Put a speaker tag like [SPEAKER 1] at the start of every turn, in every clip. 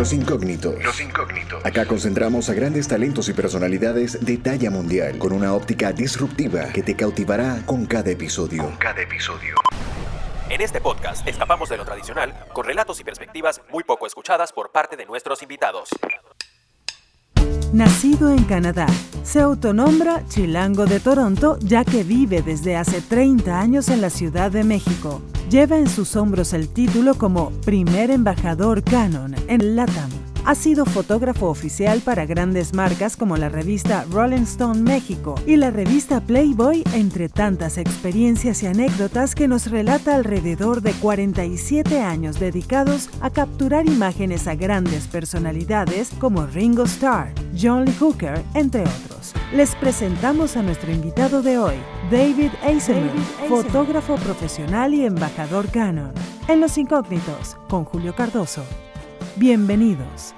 [SPEAKER 1] Los incógnitos.
[SPEAKER 2] Los incógnitos.
[SPEAKER 1] Acá concentramos a grandes talentos y personalidades de talla mundial con una óptica disruptiva que te cautivará con cada episodio.
[SPEAKER 2] Con cada episodio.
[SPEAKER 3] En este podcast escapamos de lo tradicional con relatos y perspectivas muy poco escuchadas por parte de nuestros invitados.
[SPEAKER 4] Nacido en Canadá, se autonombra Chilango de Toronto ya que vive desde hace 30 años en la Ciudad de México. Lleva en sus hombros el título como primer embajador Canon en LATAM. Ha sido fotógrafo oficial para grandes marcas como la revista Rolling Stone México y la revista Playboy, entre tantas experiencias y anécdotas que nos relata alrededor de 47 años dedicados a capturar imágenes a grandes personalidades como Ringo Starr, John Lee Hooker, entre otros. Les presentamos a nuestro invitado de hoy, David Eisenberg, fotógrafo profesional y embajador Canon. En Los Incógnitos, con Julio Cardoso. Bienvenidos.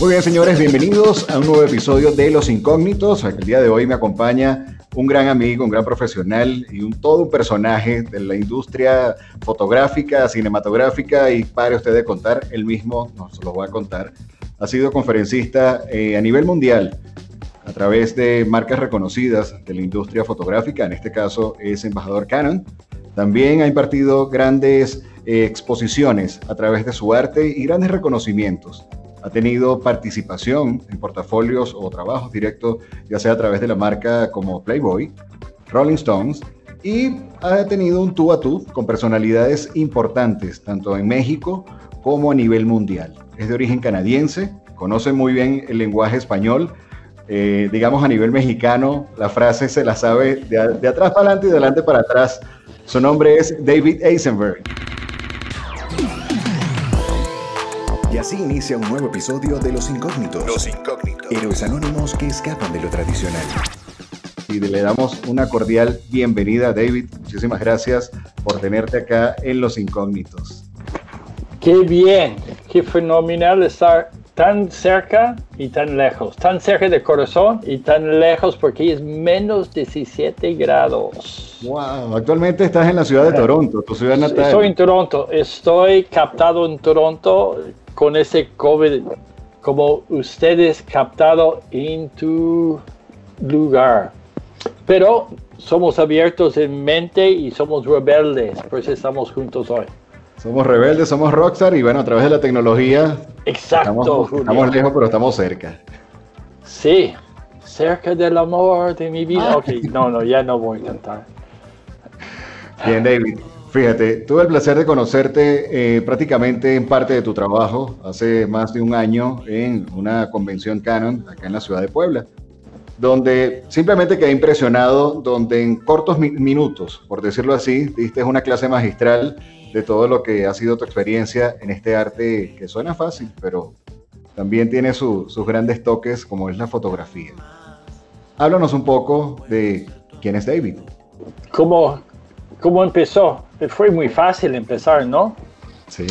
[SPEAKER 5] Muy bien, señores, bienvenidos a un nuevo episodio de Los Incógnitos. El día de hoy me acompaña un gran amigo, un gran profesional y un todo un personaje de la industria fotográfica, cinematográfica y para usted de contar, él mismo nos lo va a contar. Ha sido conferencista eh, a nivel mundial a través de marcas reconocidas de la industria fotográfica, en este caso es embajador Canon. También ha impartido grandes eh, exposiciones a través de su arte y grandes reconocimientos. Ha tenido participación en portafolios o trabajos directos, ya sea a través de la marca como Playboy, Rolling Stones, y ha tenido un tú a tú con personalidades importantes, tanto en México como a nivel mundial. Es de origen canadiense, conoce muy bien el lenguaje español, eh, digamos a nivel mexicano, la frase se la sabe de, de atrás para adelante y de adelante para atrás. Su nombre es David Eisenberg.
[SPEAKER 1] Y así inicia un nuevo episodio de Los Incógnitos.
[SPEAKER 2] Los incógnitos.
[SPEAKER 1] Héroes anónimos que escapan de lo tradicional.
[SPEAKER 5] Y le damos una cordial bienvenida, David. Muchísimas gracias por tenerte acá en Los Incógnitos.
[SPEAKER 6] Qué bien, qué fenomenal estar tan cerca y tan lejos. Tan cerca del corazón y tan lejos porque es menos 17 grados.
[SPEAKER 5] Wow, actualmente estás en la ciudad de Toronto, tu ciudad natal.
[SPEAKER 6] Estoy en Toronto, estoy captado en Toronto con ese COVID como ustedes captado en tu lugar. Pero somos abiertos en mente y somos rebeldes, por eso estamos juntos hoy.
[SPEAKER 5] Somos rebeldes, somos rockstar y bueno, a través de la tecnología
[SPEAKER 6] Exacto,
[SPEAKER 5] estamos, estamos lejos, pero estamos cerca.
[SPEAKER 6] Sí, cerca del amor de mi vida. Ok, no, no, ya no voy a cantar.
[SPEAKER 5] Bien, David. Fíjate, tuve el placer de conocerte eh, prácticamente en parte de tu trabajo hace más de un año en una convención Canon acá en la ciudad de Puebla, donde simplemente quedé impresionado, donde en cortos mi- minutos, por decirlo así, diste una clase magistral de todo lo que ha sido tu experiencia en este arte que suena fácil, pero también tiene su- sus grandes toques como es la fotografía. Háblanos un poco de quién es David.
[SPEAKER 6] ¿Cómo, cómo empezó? Fue muy fácil empezar, ¿no?
[SPEAKER 5] Sí.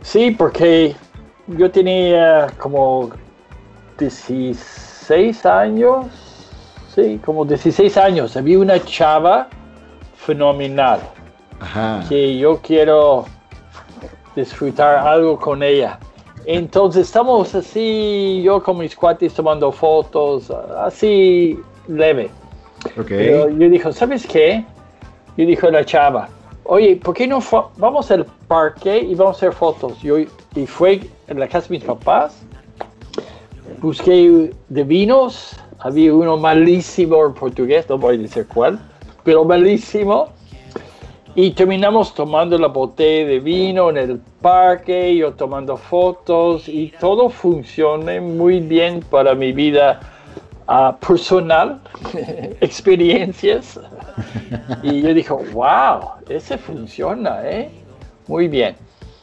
[SPEAKER 6] Sí, porque yo tenía como 16 años. Sí, como 16 años. Había una chava fenomenal
[SPEAKER 5] Ajá.
[SPEAKER 6] que yo quiero disfrutar algo con ella. Entonces estamos así, yo con mis cuates tomando fotos, así leve.
[SPEAKER 5] Ok.
[SPEAKER 6] Pero yo dijo, ¿sabes qué? Yo dijo la chava, oye, ¿por qué no vamos al parque y vamos a hacer fotos? Yo, y fue en la casa de mis papás, busqué de vinos, había uno malísimo en portugués, no voy a decir cuál, pero malísimo. Y terminamos tomando la botella de vino en el parque, yo tomando fotos y todo funciona muy bien para mi vida ah, personal, experiencias. Y yo dije, wow, ese funciona, ¿eh? Muy bien.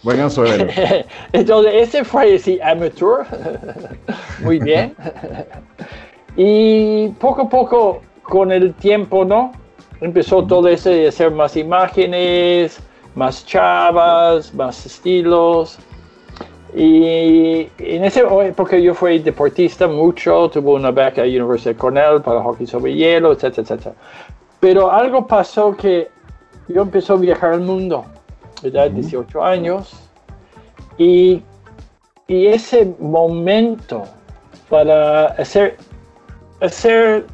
[SPEAKER 5] Buen anzuelo.
[SPEAKER 6] Entonces, ese fue así, amateur. Muy bien. Y poco a poco, con el tiempo, ¿no? Empezó todo ese de hacer más imágenes, más chavas, más estilos. Y en esa época yo fui deportista mucho, tuve una beca a Universidad de Cornell para hockey sobre hielo, etcétera, etcétera. Pero algo pasó que yo empecé a viajar al mundo. edad de 18 años. Y, y ese momento para hacer, hacer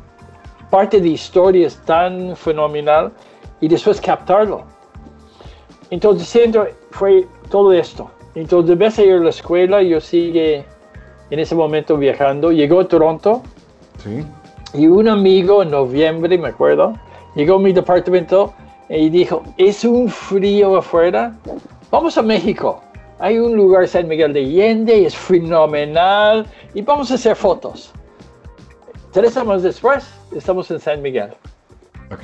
[SPEAKER 6] parte de historias tan fenomenal y después captarlo. Entonces, siempre fue todo esto. Entonces, de vez a ir a la escuela, yo sigue en ese momento viajando. Llegó a Toronto.
[SPEAKER 5] Sí.
[SPEAKER 6] Y un amigo en noviembre, me acuerdo, llegó a mi departamento y dijo, es un frío afuera, vamos a México. Hay un lugar, San Miguel de Allende, es fenomenal y vamos a hacer fotos. Tres años después, estamos en San Miguel.
[SPEAKER 5] Ok.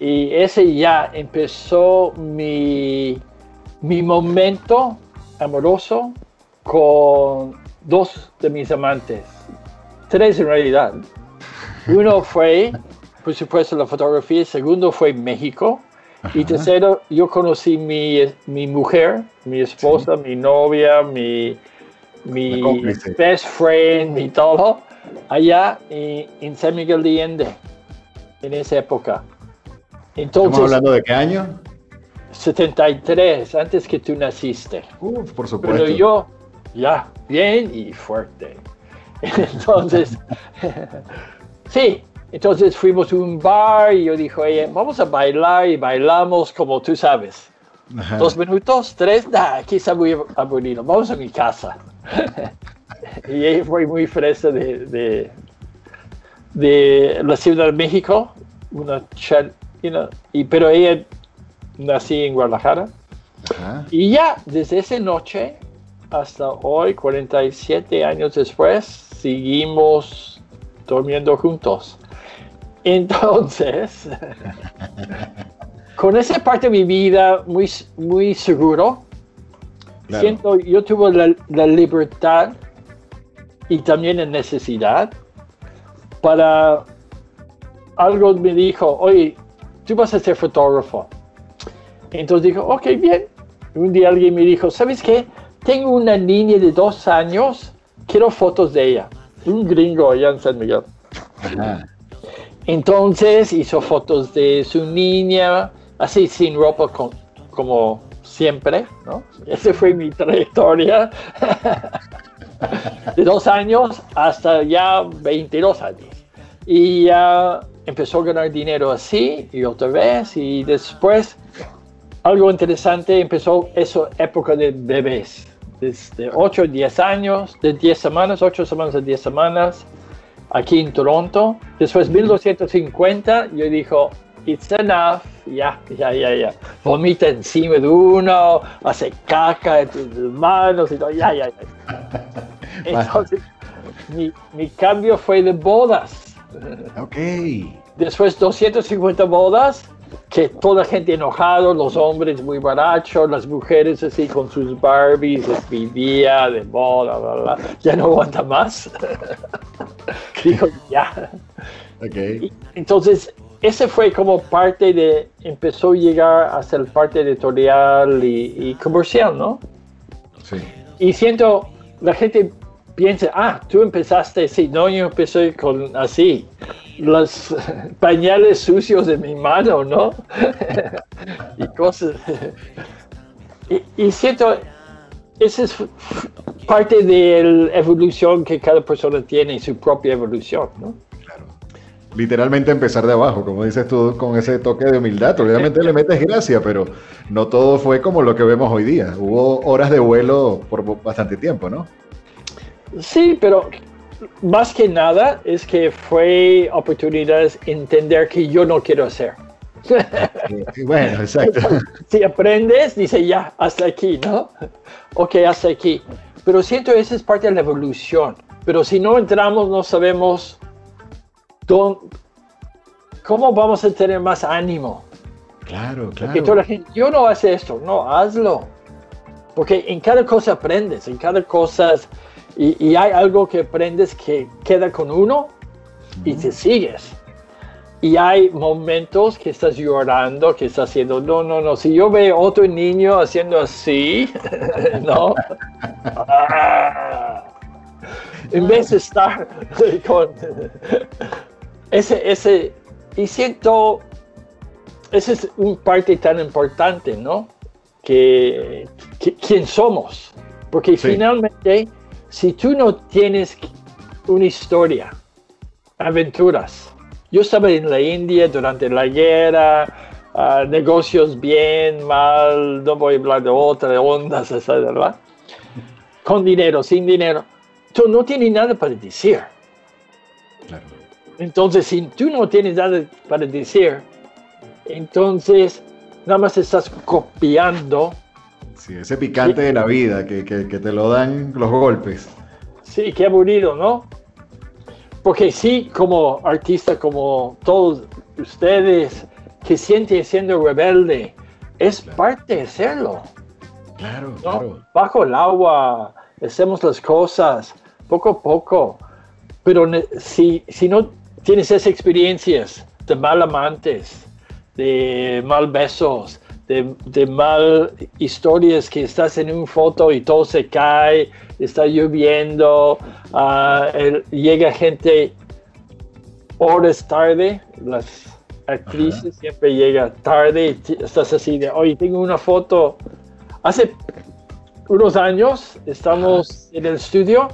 [SPEAKER 6] Y ese ya empezó mi, mi momento amoroso con dos de mis amantes. Tres en realidad. Uno fue, por supuesto, la fotografía. El segundo fue México. Y tercero, yo conocí mi, mi mujer, mi esposa, mi novia, mi, mi best friend, mi todo, allá en, en San Miguel de Allende, en esa época.
[SPEAKER 5] ¿Estamos
[SPEAKER 6] Entonces,
[SPEAKER 5] hablando de qué año?
[SPEAKER 6] 73, antes que tú naciste.
[SPEAKER 5] Uf, por supuesto.
[SPEAKER 6] Pero yo, ya, bien y fuerte. Entonces, sí, entonces fuimos a un bar y yo dije, oye, vamos a bailar y bailamos como tú sabes.
[SPEAKER 5] Ajá.
[SPEAKER 6] Dos minutos, tres, nah, aquí está muy aburrido, vamos a mi casa. Y ella fue muy fresa de, de, de la Ciudad de México, una know, y, pero ella nací en Guadalajara.
[SPEAKER 5] Ajá.
[SPEAKER 6] Y ya, desde esa noche hasta hoy, 47 años después, seguimos durmiendo juntos. Entonces, con esa parte de mi vida muy, muy seguro,
[SPEAKER 5] Claro.
[SPEAKER 6] siento, yo tuve la, la libertad y también la necesidad para algo me dijo, oye, tú vas a ser fotógrafo. Entonces dijo, ok, bien. Un día alguien me dijo, ¿sabes qué? Tengo una niña de dos años, quiero fotos de ella. Un gringo allá en San Miguel.
[SPEAKER 5] Ajá.
[SPEAKER 6] Entonces hizo fotos de su niña, así sin ropa con- como siempre, ¿no? Esa fue mi trayectoria. de dos años hasta ya 22 años. Y ya empezó a ganar dinero así y otra vez y después algo interesante empezó esa época de bebés. Desde 8 a 10 años, de 10 semanas, 8 semanas a 10 semanas, aquí en Toronto. Después 1250, yo dijo, it's enough, ya, ya, ya, ya. Vomita encima de uno, hace caca en tus manos y todo, ya, ya, ya. Entonces, mi, mi cambio fue de bodas.
[SPEAKER 5] Ok.
[SPEAKER 6] Después 250 bodas, que toda gente enojado, los hombres muy borrachos, las mujeres así con sus Barbies, despedida de boda, bla, bla, bla. ya no aguanta más. Dijo, ya.
[SPEAKER 5] Ok.
[SPEAKER 6] Y entonces, ese fue como parte de, empezó a llegar a ser parte editorial y, y comercial, ¿no?
[SPEAKER 5] Sí.
[SPEAKER 6] Y siento, la gente piensa, ah, tú empezaste así, no, yo empecé con así, los pañales sucios de mi mano, ¿no? y cosas. y, y siento, esa es parte de la evolución que cada persona tiene, su propia evolución, ¿no?
[SPEAKER 5] Literalmente empezar de abajo, como dices tú, con ese toque de humildad. Obviamente le metes gracia, pero no todo fue como lo que vemos hoy día. Hubo horas de vuelo por bastante tiempo, ¿no?
[SPEAKER 6] Sí, pero más que nada es que fue oportunidades entender que yo no quiero hacer.
[SPEAKER 5] Bueno, exacto.
[SPEAKER 6] si aprendes, dice ya, hasta aquí, ¿no? Ok, hasta aquí. Pero siento esa es parte de la evolución. Pero si no entramos, no sabemos cómo vamos a tener más ánimo.
[SPEAKER 5] Claro,
[SPEAKER 6] Porque toda la
[SPEAKER 5] claro.
[SPEAKER 6] gente, yo no hace esto, no, hazlo. Porque en cada cosa aprendes, en cada cosa, y, y hay algo que aprendes que queda con uno y te sigues. Y hay momentos que estás llorando, que estás haciendo, no, no, no, si yo veo otro niño haciendo así, no. Ah. en vez de estar con ese, ese, y siento, esa es una parte tan importante, ¿no? que, que- quién somos. Porque
[SPEAKER 5] Sí.
[SPEAKER 6] finalmente, si tú no tienes una historia, aventuras. Yo estaba en la India durante la guerra, ah, negocios bien, mal, no voy a hablar de otras ondas, ¿verdad? Con dinero, sin dinero. Tú no tienes nada para decir.
[SPEAKER 5] Claro.
[SPEAKER 6] Entonces, si tú no tienes nada para decir, entonces nada más estás copiando.
[SPEAKER 5] Sí, ese picante de la vida que, que- que te lo dan los golpes.
[SPEAKER 6] Sí, qué aburrido, ¿no? Porque sí, como artista, como todos ustedes que sienten siendo rebelde, es parte de serlo.
[SPEAKER 5] Claro,
[SPEAKER 6] ¿no?
[SPEAKER 5] claro.
[SPEAKER 6] Bajo el agua, hacemos las cosas poco a poco. Pero si, si no tienes esas experiencias de mal amantes, de mal besos, de, de mal historias que estás en una foto y todo se cae, está lloviendo, ah, el- llega gente horas tarde, las actrices siempre llegan tarde y estás así de, oye, tengo una foto. Hace unos años estamos en el estudio,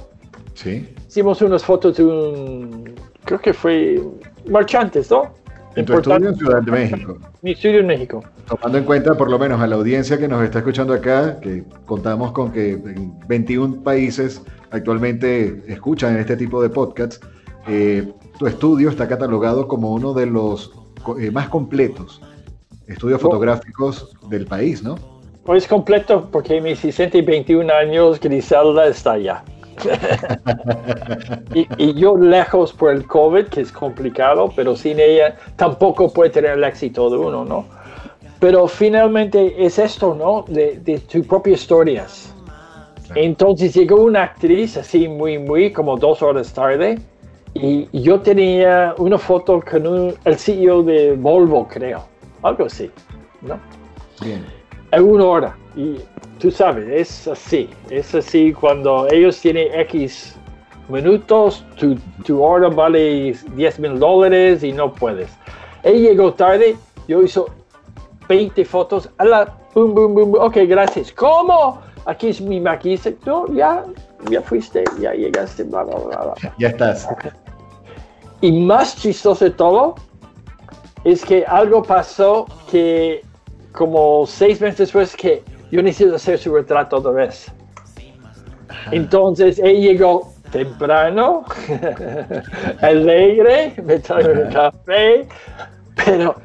[SPEAKER 5] Sí.
[SPEAKER 6] hicimos unas fotos de un, creo que fue Marchantes, ¿no?
[SPEAKER 5] En tu estudio en Ciudad de México.
[SPEAKER 6] Mi estudio en México.
[SPEAKER 5] Tomando en cuenta, por lo menos, a la audiencia que nos está escuchando acá, que contamos con que en 21 países actualmente escuchan este tipo de podcasts, eh, tu estudio está catalogado como uno de los eh, más completos estudios
[SPEAKER 6] Oh.
[SPEAKER 5] fotográficos del país, ¿no?
[SPEAKER 6] Pues completo porque mis 60 y 21 años Griselda está allá. y, y yo lejos por el COVID, que es complicado, pero sin ella tampoco puede tener el éxito de uno, ¿no? Pero finalmente es esto, ¿no? De, de tus propias historias.
[SPEAKER 5] Claro.
[SPEAKER 6] Entonces llegó una actriz así muy, muy, como dos horas tarde, y yo tenía una foto con un- el CEO de Volvo, creo, algo así, ¿no?
[SPEAKER 5] Bien.
[SPEAKER 6] en una hora. Y tú sabes, es así. Es así cuando ellos tienen X minutos, tu, tu hora vale 10 mil dólares y no puedes. Él llegó tarde, yo hizo 20 fotos, a la boom, boom, boom, boom. ok, gracias. ¿Cómo? Aquí es mi maquillista. No, ya, ya fuiste, ya llegaste, bla, bla, bla, bla.
[SPEAKER 5] Ya estás.
[SPEAKER 6] Y más chistoso de todo es que algo pasó que como seis meses después que yo necesito hacer su retrato otra vez. Entonces él llegó temprano, alegre, me trajo un café, pero,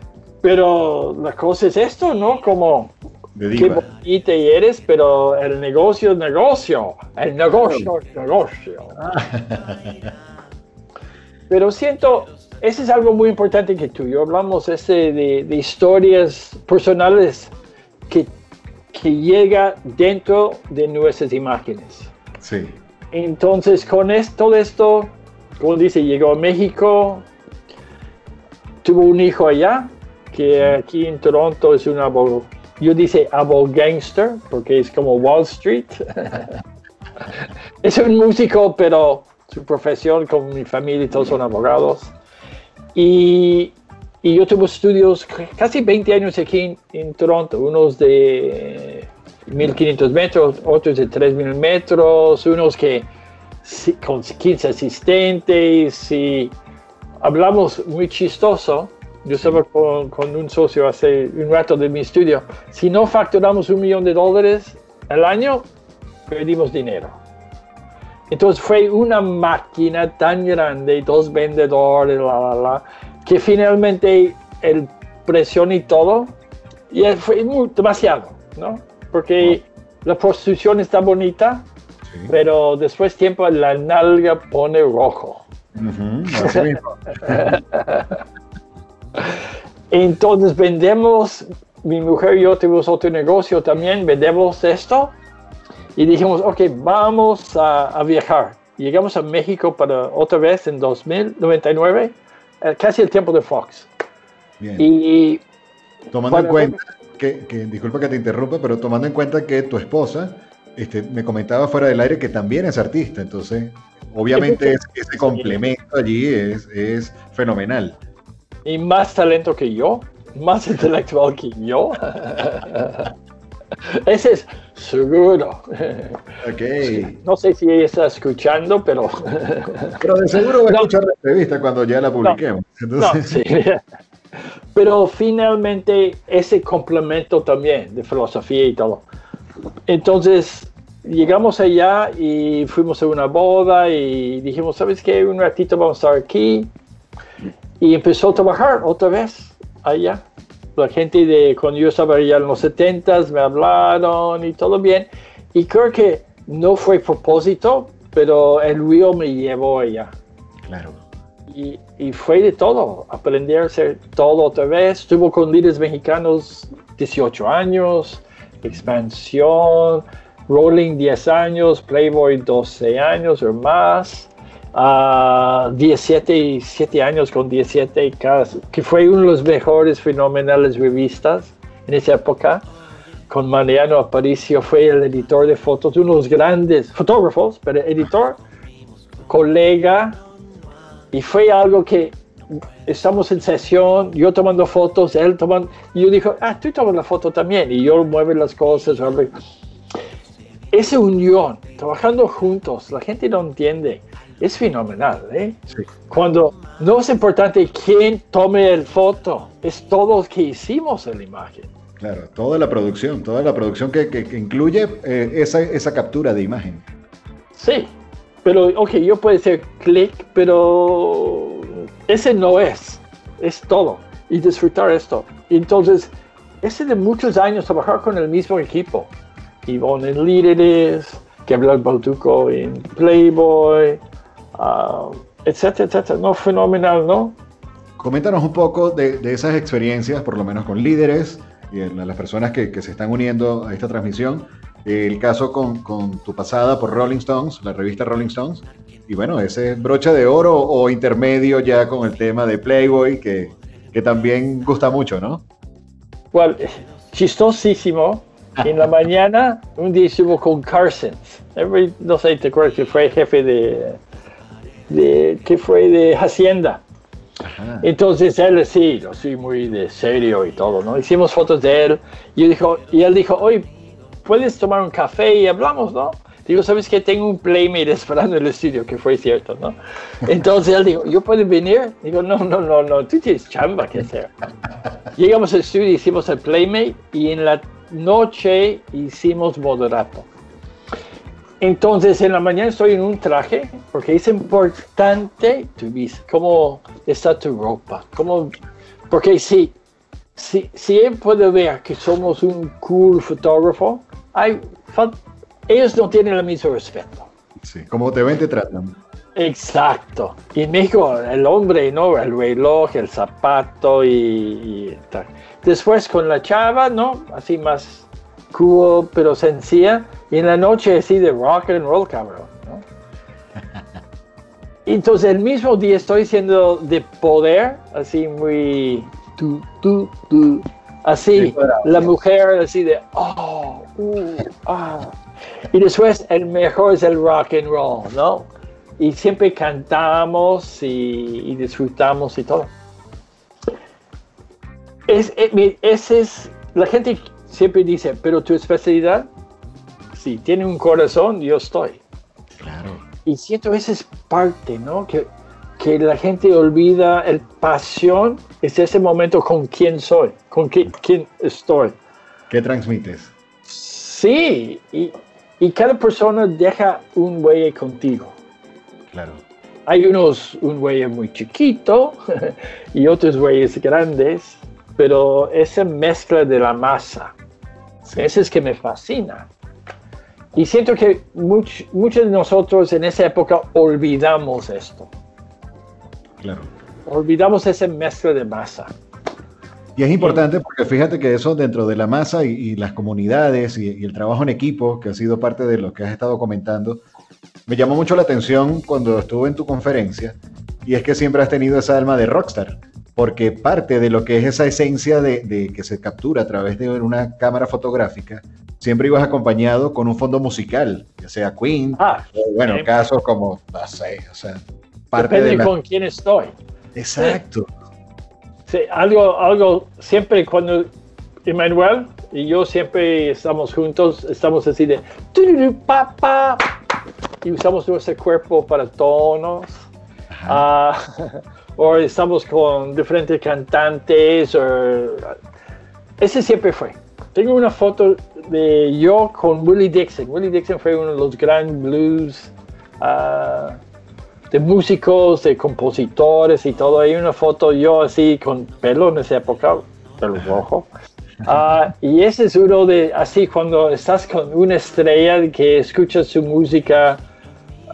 [SPEAKER 6] pero la cosa es esto, ¿no? Como qué bonita eres, pero el negocio es negocio, el negocio es negocio. Pero siento, ese es algo muy importante que tú y yo hablamos, ese de, de historias personales que, que llega dentro de nuestras imágenes.
[SPEAKER 5] Sí.
[SPEAKER 6] Entonces, con esto, todo esto, como dice, llegó a México, tuvo un hijo allá, que aquí en Toronto es un abogado. Yo dice abo gangster, porque es como Wall Street. es un músico, pero su profesión con mi familia todos son abogados. Y, y yo tuve estudios casi 20 años aquí en, en Toronto, unos de 1500 metros, otros de 3000 metros, unos que con 15 asistentes y hablamos muy chistoso. Yo estaba con, con un socio hace un rato de mi estudio. Si no facturamos un millón de dólares al año, perdimos dinero. Entonces fue una máquina tan grande, dos vendedores, la, la, la, que finalmente el presión y todo, y fue muy- demasiado, ¿no? Porque la prostitución está bonita,
[SPEAKER 5] sí.
[SPEAKER 6] pero después tiempo la nalga pone rojo.
[SPEAKER 5] Así mismo.
[SPEAKER 6] Entonces vendemos, mi mujer y yo tuvimos otro negocio también, vendemos esto y dijimos, ok, vamos a, a viajar. Llegamos a México para otra vez en 2099, eh, casi el tiempo de Fox.
[SPEAKER 5] Bien.
[SPEAKER 6] Y
[SPEAKER 5] Tomando en cuenta que, que- disculpa que te interrumpa, pero tomando en cuenta que tu esposa este, me comentaba fuera del aire que también es artista, entonces obviamente es- ese complemento allí es, es fenomenal.
[SPEAKER 6] y más talento que yo, más intelectual que yo. Ese es seguro.
[SPEAKER 5] Ok.
[SPEAKER 6] No sé si ella está escuchando, pero...
[SPEAKER 5] Pero de seguro va a
[SPEAKER 6] No.
[SPEAKER 5] escuchar la entrevista cuando ya la publiquemos.
[SPEAKER 6] No,
[SPEAKER 5] Entonces,
[SPEAKER 6] sí. Pero finalmente ese complemento también de filosofía y todo. Entonces llegamos allá y fuimos a una boda y dijimos, ¿sabes qué? Un ratito vamos a estar aquí. Y empezó a trabajar otra vez allá. La gente de cuando yo estaba allá en los 70 me hablaron y todo bien. Y creo que no fue propósito, pero el río me llevó allá.
[SPEAKER 5] claro.
[SPEAKER 6] Y, y fue de todo, aprender a hacer todo otra vez. Estuvo con líderes mexicanos 18 años, expansión, Rolling 10 años, Playboy 12 años o más, ah, 17 y 7 años con 17, casi, que fue uno de los mejores fenomenales revistas en esa época. Con Mariano Aparicio fue el editor de fotos, uno los grandes fotógrafos, pero editor, colega, y fue algo que estamos en sesión, yo tomando fotos, él tomando, y yo dijo, ah, tú tomas la foto también, y yo muevo las cosas. Esa unión, trabajando juntos, la gente no entiende, es fenomenal, ¿eh?
[SPEAKER 5] Sí.
[SPEAKER 6] Cuando no es importante quién tome el foto, es todo lo que hicimos en la imagen.
[SPEAKER 5] Claro, toda la producción, toda la producción que, que- que incluye eh, esa, esa captura de imagen.
[SPEAKER 6] Sí, pero ok, yo puedo hacer clic, pero ese no es, es todo. Y disfrutar esto. Entonces, ese de muchos años trabajar con el mismo equipo. Ivonne en Líderes, Gabriel Balduco en Playboy, ah, etcétera, etcétera. No, fenomenal, ¿no?
[SPEAKER 5] Coméntanos un poco de, de esas experiencias, por lo menos con líderes y en las personas que, que se están uniendo a esta transmisión. El caso con, con tu pasada por Rolling Stones, la revista Rolling Stones. Y bueno, ese broche de oro o intermedio ya con el tema de Playboy, que, que también gusta mucho, ¿no?
[SPEAKER 6] Well, chistosísimo. En la mañana, un día estuvo con Carson. No sé, te acuerdas que fue jefe de, de que fue de Hacienda.
[SPEAKER 5] Ajá.
[SPEAKER 6] Entonces él sí, yo soy muy de serio y todo, ¿no? Hicimos fotos de él y, dijo, y él dijo, oye, ¿puedes tomar un café y hablamos, no? Digo, ¿sabes qué? Tengo un playmate esperando en el estudio, que fue cierto, ¿no? Entonces él dijo, ¿yo puedo venir? Digo, no, no, no, no, tú tienes chamba que hacer. Llegamos al estudio, hicimos el playmate y en la noche hicimos moderato. Entonces en la mañana estoy en un traje porque es importante tu vis- cómo está tu ropa, cómo, porque si, si, si él puede ver que somos un cool fotógrafo, hay, ellos no tienen el mismo respeto.
[SPEAKER 5] Sí, como te ven, te tratan.
[SPEAKER 6] Exacto. Y en México el hombre, ¿no? El reloj, el zapato y, y tal. Después con la chava, ¿no? Así más cool, pero sencilla. Y en la noche así de rock and roll, cabrón, ¿no? Entonces el mismo día estoy siendo de poder, así muy... Tu, tu, tu, así, la mujer así de... Oh, uh, ah. Y después el mejor es el rock and roll, ¿no? y siempre cantamos y, y disfrutamos y todo. Es, eh, ese es, la gente siempre dice, pero tu especialidad, si tiene un corazón, yo estoy.
[SPEAKER 5] Claro.
[SPEAKER 6] Y siento esa es parte, ¿no? Que, que la gente olvida el pasión, es ese momento con quién soy, con qui- quién estoy.
[SPEAKER 5] ¿Qué transmites?
[SPEAKER 6] Sí, y, y cada persona deja un huella contigo.
[SPEAKER 5] Claro.
[SPEAKER 6] Hay unos, un huella muy chiquito y otros huellas grandes, pero esa mezcla de la masa, ese es que me fascina. Y siento que much- muchos de nosotros en esa época olvidamos esto,
[SPEAKER 5] Claro.
[SPEAKER 6] olvidamos esa mezcla de masa.
[SPEAKER 5] Y es importante porque fíjate que eso dentro de la masa y, y las comunidades y, y el trabajo en equipo, que ha sido parte de lo que has estado comentando, me llamó mucho la atención cuando estuve en tu conferencia, y es que siempre has tenido esa alma de rockstar, porque parte de lo que es esa esencia de, de que se captura a través de una cámara fotográfica, siempre ibas acompañado con un fondo musical, ya sea Queen,
[SPEAKER 6] Ah,
[SPEAKER 5] o bueno,
[SPEAKER 6] eh,
[SPEAKER 5] casos como, no sé, o sea, parte
[SPEAKER 6] depende
[SPEAKER 5] de la...
[SPEAKER 6] con quién estoy.
[SPEAKER 5] Exacto.
[SPEAKER 6] Sí, algo, algo, siempre cuando Emanuel y yo siempre estamos juntos, estamos así de y usamos nuestro cuerpo para tonos. Ah, o estamos con diferentes cantantes. o- ese siempre fue. Tengo una foto de yo con Willie Dixon. Willie Dixon fue uno de los grandes blues ah, de músicos, de compositores y todo. Hay una foto yo así con pelo en esa época, pelo rojo. Ah, y ese es uno de así cuando estás con una estrella que escucha su música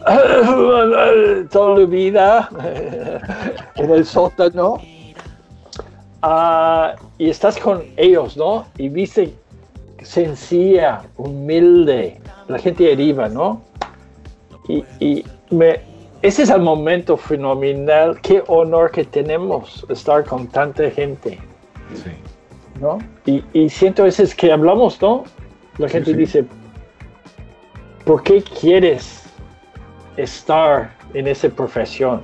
[SPEAKER 6] toda la vida en el sótano. Ah, y estás con ellos, ¿no? Y viste sencilla, humilde, la gente de arriba, ¿no? Y, y me, ese es el momento fenomenal, qué honor que tenemos estar con tanta gente,
[SPEAKER 5] Sí.
[SPEAKER 6] ¿no? Y, y siento a veces que hablamos, ¿no? La
[SPEAKER 5] Sí,
[SPEAKER 6] gente
[SPEAKER 5] sí.
[SPEAKER 6] dice, ¿por qué quieres estar en esa profesión?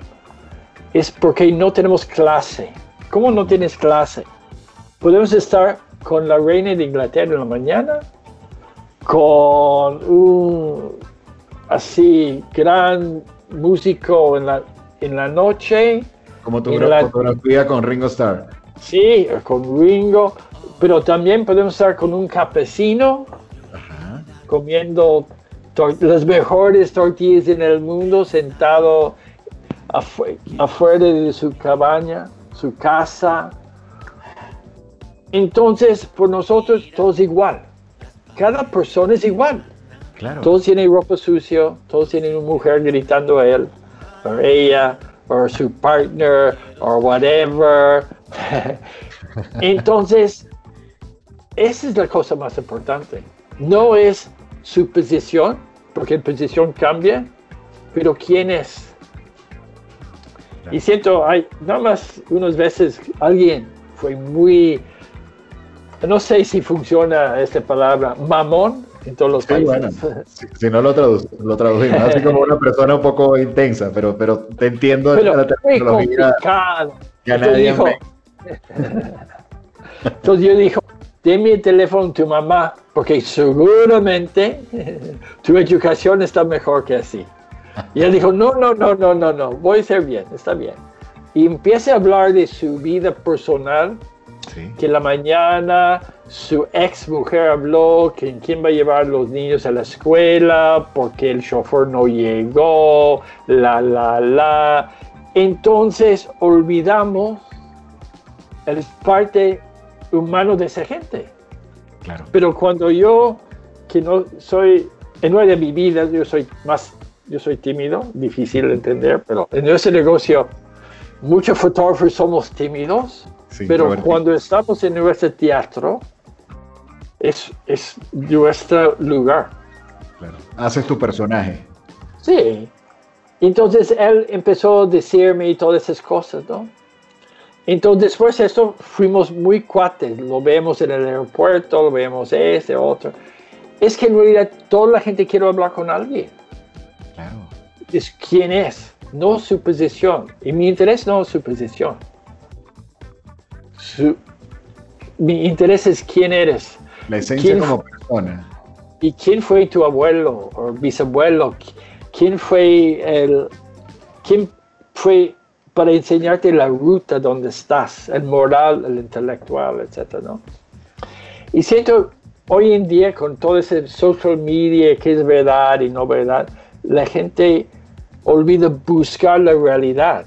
[SPEAKER 6] Es porque no tenemos clase. ¿Cómo no tienes clase? Podemos estar con la reina de Inglaterra en la mañana, con un así gran músico en la, en la noche,
[SPEAKER 5] Como tu
[SPEAKER 6] Y
[SPEAKER 5] gra-
[SPEAKER 6] la-
[SPEAKER 5] fotografía con Ringo Starr.
[SPEAKER 6] sí, con Ringo, pero también podemos estar con un campesino
[SPEAKER 5] Ajá.
[SPEAKER 6] comiendo las mejores tortillas en el mundo, sentado afu- afuera de su cabaña, su casa. Entonces, por nosotros, todo es igual. Cada persona es igual.
[SPEAKER 5] Claro.
[SPEAKER 6] Todos tienen ropa sucia, todos tienen una mujer gritando a él, o ella, o su partner, o whatever. Entonces, esa es la cosa más importante. No es su posición, porque la posición cambia, pero quién es. Y siento, hay, nada más unas veces alguien fue muy, no sé si funciona esta palabra, mamón en todos los
[SPEAKER 5] Sí,
[SPEAKER 6] países.
[SPEAKER 5] bueno, si, si no lo, tradu- lo traducimos, así como una persona un poco intensa, pero, pero te entiendo
[SPEAKER 6] pero
[SPEAKER 5] la
[SPEAKER 6] complicado.
[SPEAKER 5] que nadie
[SPEAKER 6] Entonces yo dijo, deme el teléfono a tu mamá, porque seguramente tu educación está mejor que así. Y él dijo, no, no, no, no, no, no, voy a ser bien, está bien. Y empieza a hablar de su vida personal,
[SPEAKER 5] Sí.
[SPEAKER 6] que en la mañana su ex mujer habló que quién va a llevar a los niños a la escuela porque el chofer no llegó, la, la, la. Entonces olvidamos el parte humano de esa gente.
[SPEAKER 5] Claro.
[SPEAKER 6] Pero cuando yo, que no soy, en una de mi vida, yo soy más, yo soy tímido, difícil de entender, pero en ese negocio, muchos fotógrafos somos tímidos,
[SPEAKER 5] Sí,
[SPEAKER 6] pero cuando estamos en nuestro teatro, es, es nuestro lugar.
[SPEAKER 5] Claro. Haces tu personaje.
[SPEAKER 6] Sí. Entonces él empezó a decirme todas esas cosas, ¿no? Entonces después de esto fuimos muy cuates, lo vemos en el aeropuerto, lo vemos este, otro. Es que en realidad toda la gente quiere hablar con alguien.
[SPEAKER 5] Claro.
[SPEAKER 6] Es quién es, no su posición. Y mi interés no es su posición. Su- mi interés es quién eres.
[SPEAKER 5] La esencia
[SPEAKER 6] ¿Quién-
[SPEAKER 5] como persona.
[SPEAKER 6] ¿Y quién fue tu abuelo o bisabuelo? ¿Quién fue el quién fue para enseñarte la ruta donde estás, el moral, el intelectual, etcétera, ¿no? Y siento hoy en día con todo ese social media que es verdad y no verdad, la gente olvida buscar la realidad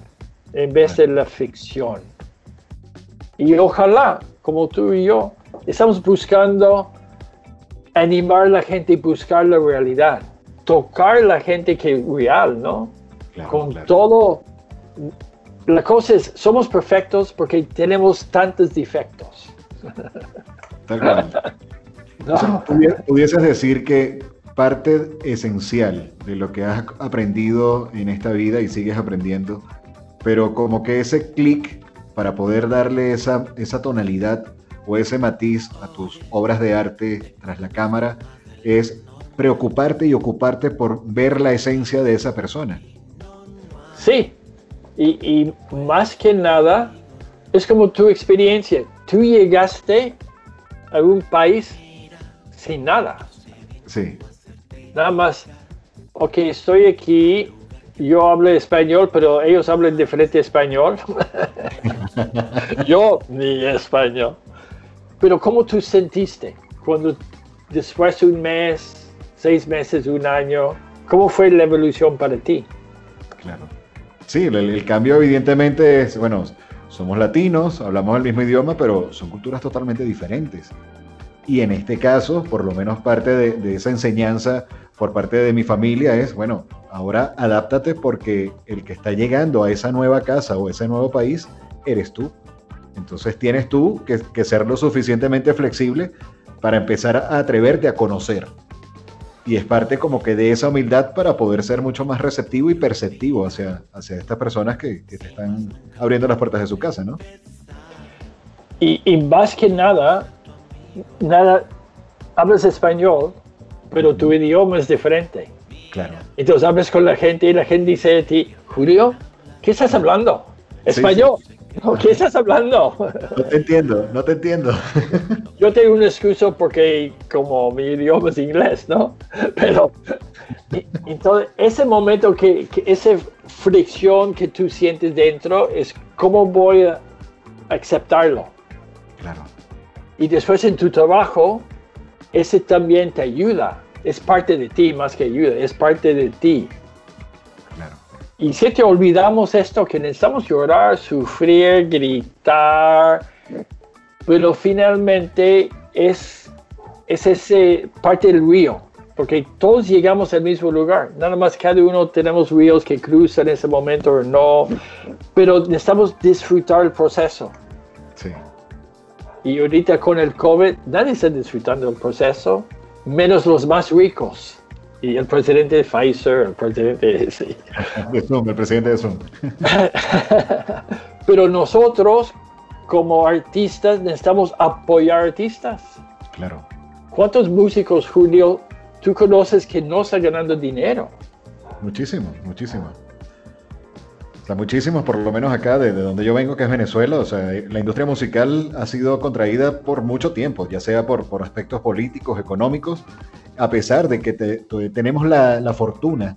[SPEAKER 6] en vez de la ficción. Y ojalá, como tú y yo, estamos buscando animar a la gente y buscar la realidad, tocar a la gente que es real, ¿no?
[SPEAKER 5] Claro,
[SPEAKER 6] Con
[SPEAKER 5] claro.
[SPEAKER 6] todo. La cosa es, somos perfectos porque tenemos tantos defectos.
[SPEAKER 5] Tal cual.
[SPEAKER 6] ¿no?
[SPEAKER 5] Pudi- Pudieses decir que parte esencial de lo que has aprendido en esta vida y sigues aprendiendo, pero como que ese clic para poder darle esa, esa tonalidad o ese matiz a tus obras de arte tras la cámara es preocuparte y ocuparte por ver la esencia de esa persona.
[SPEAKER 6] Sí, y, y más que nada, es como tu experiencia. Tú llegaste a un país sin nada.
[SPEAKER 5] Sí.
[SPEAKER 6] Nada más, ok, estoy aquí, yo hablo español, pero ellos hablan diferente español. yo ni español. Pero ¿cómo tú sentiste cuando después de un mes, seis meses, un año, cómo fue la evolución para ti?
[SPEAKER 5] Claro. Sí, el, cambio evidentemente es, bueno, somos latinos, hablamos el mismo idioma, pero son culturas totalmente diferentes. Y en este caso, por lo menos parte de, de, esa enseñanza por parte de mi familia es, bueno, ahora adáptate porque el que está llegando a esa nueva casa o ese nuevo país eres tú. Entonces tienes tú que, que ser lo suficientemente flexible para empezar a atreverte a conocer. Y es parte como que de esa humildad para poder ser mucho más receptivo y perceptivo hacia, hacia estas personas que, que te están abriendo las puertas de su casa, ¿no?
[SPEAKER 6] Y, y más que nada, nada, hablas español, pero tu idioma es diferente.
[SPEAKER 5] Claro.
[SPEAKER 6] Entonces hablas con la gente y la gente dice de ti, Julio, ¿qué estás hablando? Español. Sí, sí. ¿Qué estás hablando?
[SPEAKER 5] No te entiendo, no te entiendo.
[SPEAKER 6] Yo tengo un excuso porque como mi idioma es inglés, ¿no? Pero entonces ese momento que, que esa fricción que tú sientes dentro es cómo voy a aceptarlo.
[SPEAKER 5] Claro.
[SPEAKER 6] Y después en tu trabajo, ese también te ayuda. Es parte de ti más que ayuda, es parte de ti. Y si te olvidamos esto, que necesitamos llorar, sufrir, gritar, pero finalmente es, es ese parte del río, porque todos llegamos al mismo lugar. Nada más cada uno tenemos ríos que cruzan en ese momento o no, pero necesitamos disfrutar el proceso.
[SPEAKER 5] Sí.
[SPEAKER 6] Y ahorita con el COVID, nadie está disfrutando el proceso, menos los más ricos. Y el presidente de Pfizer, el presidente de... Sí.
[SPEAKER 5] de Zoom, el presidente de Zoom.
[SPEAKER 6] Pero nosotros, como artistas, necesitamos apoyar artistas.
[SPEAKER 5] Claro.
[SPEAKER 6] ¿Cuántos músicos, Julio, tú conoces que no están ganando dinero?
[SPEAKER 5] Muchísimos, muchísimos. Sea, muchísimos, por lo menos acá, de, de, donde yo vengo, que es Venezuela. O sea, la industria musical ha sido contraída por mucho tiempo, ya sea por, aspectos políticos, económicos, a pesar de que te, te, tenemos la, la, fortuna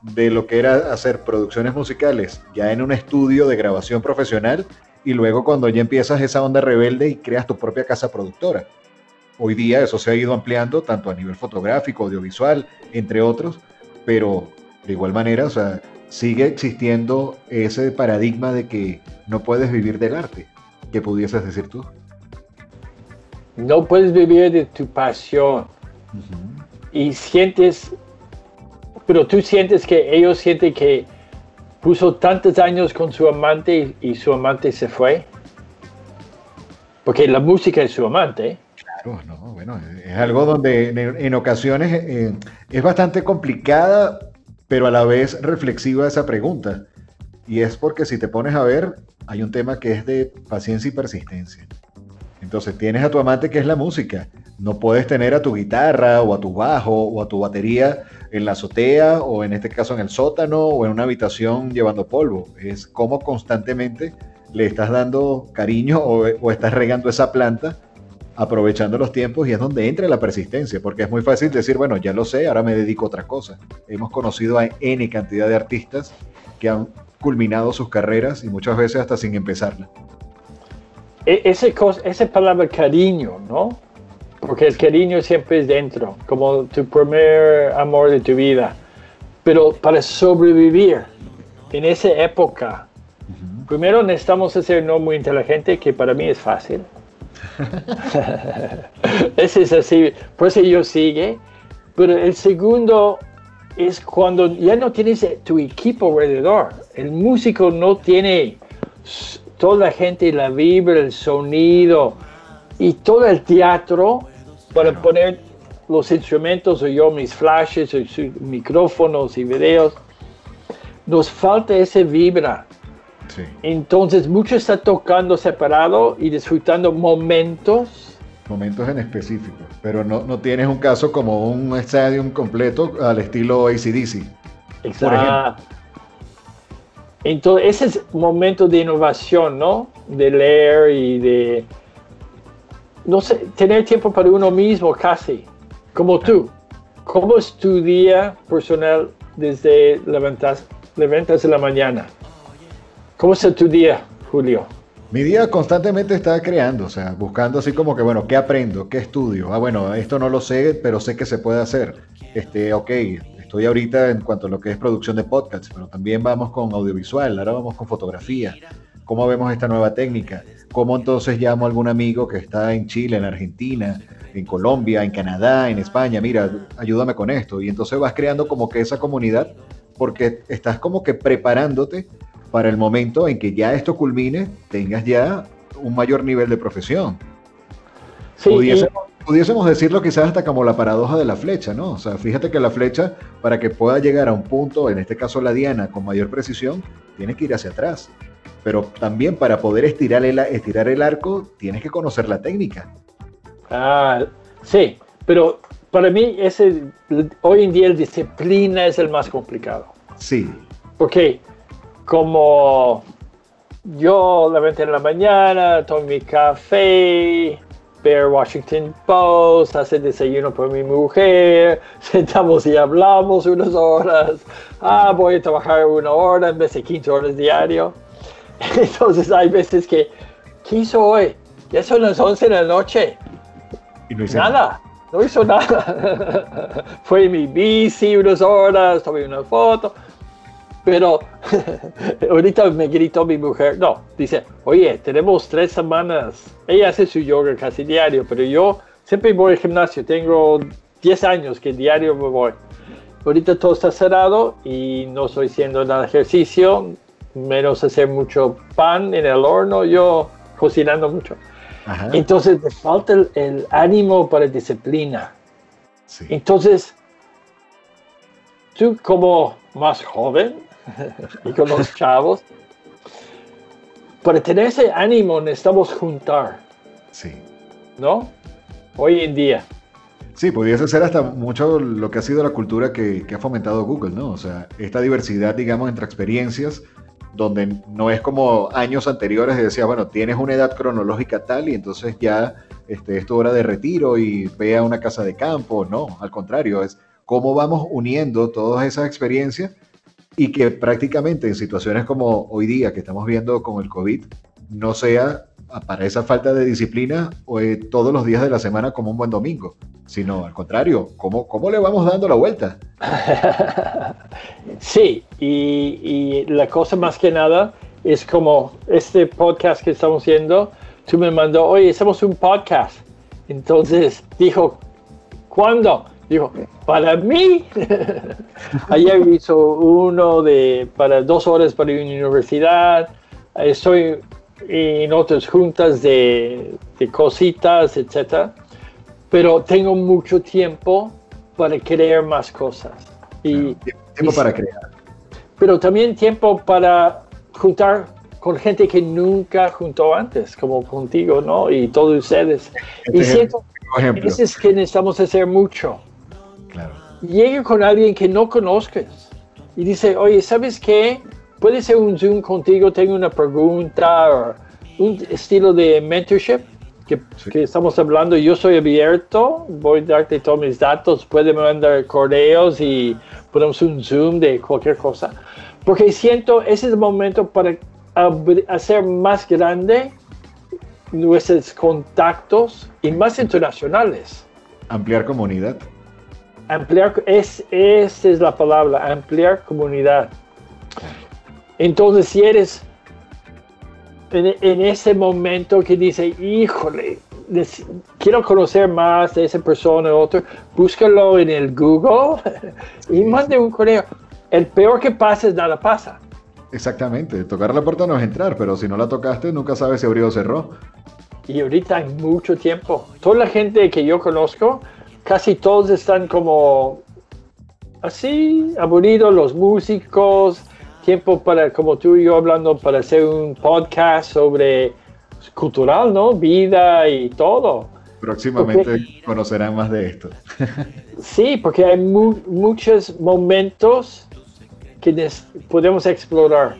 [SPEAKER 5] de lo que era hacer producciones musicales ya en un estudio de grabación profesional y luego cuando ya empiezas esa onda rebelde y creas tu propia casa productora. Hoy día eso se ha ido ampliando tanto a nivel fotográfico, audiovisual, entre otros, pero de igual manera, o sea, sigue existiendo ese paradigma de que no puedes vivir del arte. ¿Qué pudieses decir tú?
[SPEAKER 6] No puedes vivir de tu pasión. Uh -huh. Y sientes, pero tú sientes que ellos sienten que puso tantos años con su amante y su amante se fue. Porque la música es su amante.
[SPEAKER 5] Claro, no, bueno, es algo donde en ocasiones eh, es bastante complicada pero a la vez reflexiva esa pregunta. Y es porque si te pones a ver, hay un tema que es de paciencia y persistencia. Entonces tienes a tu amante que es la música. No puedes tener a tu guitarra o a tu bajo o a tu batería en la azotea o en este caso en el sótano o en una habitación llevando polvo. Es como constantemente le estás dando cariño o, o estás regando esa planta aprovechando los tiempos y es donde entra la persistencia, porque es muy fácil decir, bueno, ya lo sé, ahora me dedico a otra cosa. Hemos conocido a N cantidad de artistas que han culminado sus carreras y muchas veces hasta sin empezarla.
[SPEAKER 6] Ese, esa palabra cariño, ¿no? Porque el cariño siempre es dentro, como tu primer amor de tu vida. Pero para sobrevivir en esa época, uh -huh. primero necesitamos ser no muy inteligente, que para mí es fácil. Ese es así, por eso yo sigue. Pero el segundo es cuando ya no tienes tu equipo alrededor. El músico no tiene toda la gente, la vibra, el sonido y todo el teatro para poner los instrumentos o yo mis flashes, o micrófonos y videos. Nos falta ese vibra.
[SPEAKER 5] Sí.
[SPEAKER 6] Entonces, mucho está tocando separado y disfrutando momentos.
[SPEAKER 5] Momentos en específico, pero no, no tienes un caso como un stadium completo al estilo ACDC.
[SPEAKER 6] Exacto. Entonces, ese es momento de innovación, ¿no? De leer y de... no sé, tener tiempo para uno mismo casi, como tú. ¿Cómo es tu día personal desde levantas, levantas la mañana? ¿Cómo es tu día, Julio?
[SPEAKER 5] Mi día constantemente está creando, o sea, buscando así como que, bueno, ¿qué aprendo? ¿Qué estudio? Ah, bueno, esto no lo sé, pero sé que se puede hacer. Este, ok, estoy ahorita en cuanto a lo que es producción de podcasts, pero también vamos con audiovisual, ahora vamos con fotografía. ¿Cómo vemos esta nueva técnica? ¿Cómo entonces llamo a algún amigo que está en Chile, en Argentina, en Colombia, en Canadá, en España? Mira, ayúdame con esto. Y entonces vas creando como que esa comunidad porque estás como que preparándote para el momento en que ya esto culmine, tengas ya un mayor nivel de profesión. Sí, pudiésemos, pudiésemos, decirlo quizás hasta como la paradoja de la flecha, ¿no? O sea, fíjate que la flecha, para que pueda llegar a un punto, en este caso la diana, con mayor precisión, tiene que ir hacia atrás. Pero también para poder estirar el, estirar el arco, tienes que conocer la técnica.
[SPEAKER 6] Ah, sí, pero para mí ese, hoy en día el disciplina es el más complicado.
[SPEAKER 5] Sí.
[SPEAKER 6] Porque como yo levanté en la mañana, tomo mi café, ver Washington Post, hacer desayuno por mi mujer, sentamos y hablamos unas horas, ah, voy a trabajar una hora en vez de 15 horas diario. Entonces hay veces que, ¿qué hizo hoy? Ya son las 11 de la noche.
[SPEAKER 5] Y no hice
[SPEAKER 6] nada. No hizo nada. Fue mi bici unas horas, tomé una foto. Pero ahorita me gritó mi mujer, no, dice, oye, tenemos tres semanas. Ella hace su yoga casi diario, pero yo siempre voy al gimnasio, tengo 10 años que diario me voy. Ahorita todo está cerrado y no estoy haciendo nada de ejercicio, menos hacer mucho pan en el horno, yo cocinando mucho. Entonces me falta el, ánimo para disciplina. Entonces, tú como más joven, y con los chavos. Para tener ese ánimo necesitamos juntar.
[SPEAKER 5] Sí.
[SPEAKER 6] ¿No? Hoy en día.
[SPEAKER 5] Sí, pudiese ser hasta mucho lo que ha sido la cultura que, ha fomentado Google, ¿no? O sea, esta diversidad, digamos, entre experiencias, donde no es como años anteriores de decía, bueno, tienes una edad cronológica tal y entonces ya este, es tu hora de retiro y ve a una casa de campo. No, al contrario, es cómo vamos uniendo todas esas experiencias y que prácticamente en situaciones como hoy día que estamos viendo con el COVID, no sea para esa falta de disciplina o, eh, todos los días de la semana como un buen domingo, sino al contrario, ¿cómo, cómo le vamos dando la vuelta?
[SPEAKER 6] sí, y, y, la cosa más que nada es como este podcast que estamos haciendo, tú me mandó, oye, hacemos un podcast. Entonces dijo, ¿cuándo? Dijo, para mí, ayer hizo uno de para dos horas para una universidad, estoy en otras juntas de, de cositas, etc. Pero tengo mucho tiempo para crear más cosas. Y,
[SPEAKER 5] tiempo para crear.
[SPEAKER 6] Pero también tiempo para juntar con gente que nunca juntó antes, como contigo, ¿no? Y todos ustedes. Este y siento, es que necesitamos hacer mucho Llegue con alguien que no conozcas y dice, oye, ¿sabes qué? Puede ser un Zoom contigo, tengo una pregunta o un estilo de mentorship que, que, estamos hablando. Yo soy abierto, voy a darte todos mis datos, puede mandar correos y ponemos un Zoom de cualquier cosa. Porque siento, ese es el momento para hacer más grande nuestros contactos y más internacionales.
[SPEAKER 5] Ampliar comunidad.
[SPEAKER 6] Ampliar, es, esa es la palabra, ampliar comunidad. Entonces, si eres en, ese momento que dice, híjole, quiero conocer más de esa persona o otro, búscalo en el Google y mande un correo. El peor que pasa es nada pasa.
[SPEAKER 5] Exactamente, tocar la puerta no es entrar, pero si no la tocaste, nunca sabes si abrió o cerró.
[SPEAKER 6] Y ahorita hay mucho tiempo. Toda la gente que yo conozco casi todos están como así, aburridos, los músicos, tiempo para, como tú y yo hablando, para hacer un podcast sobre cultural, ¿no? Vida y todo.
[SPEAKER 5] Próximamente conocerán más de esto.
[SPEAKER 6] sí, porque hay muchos momentos que podemos explorar.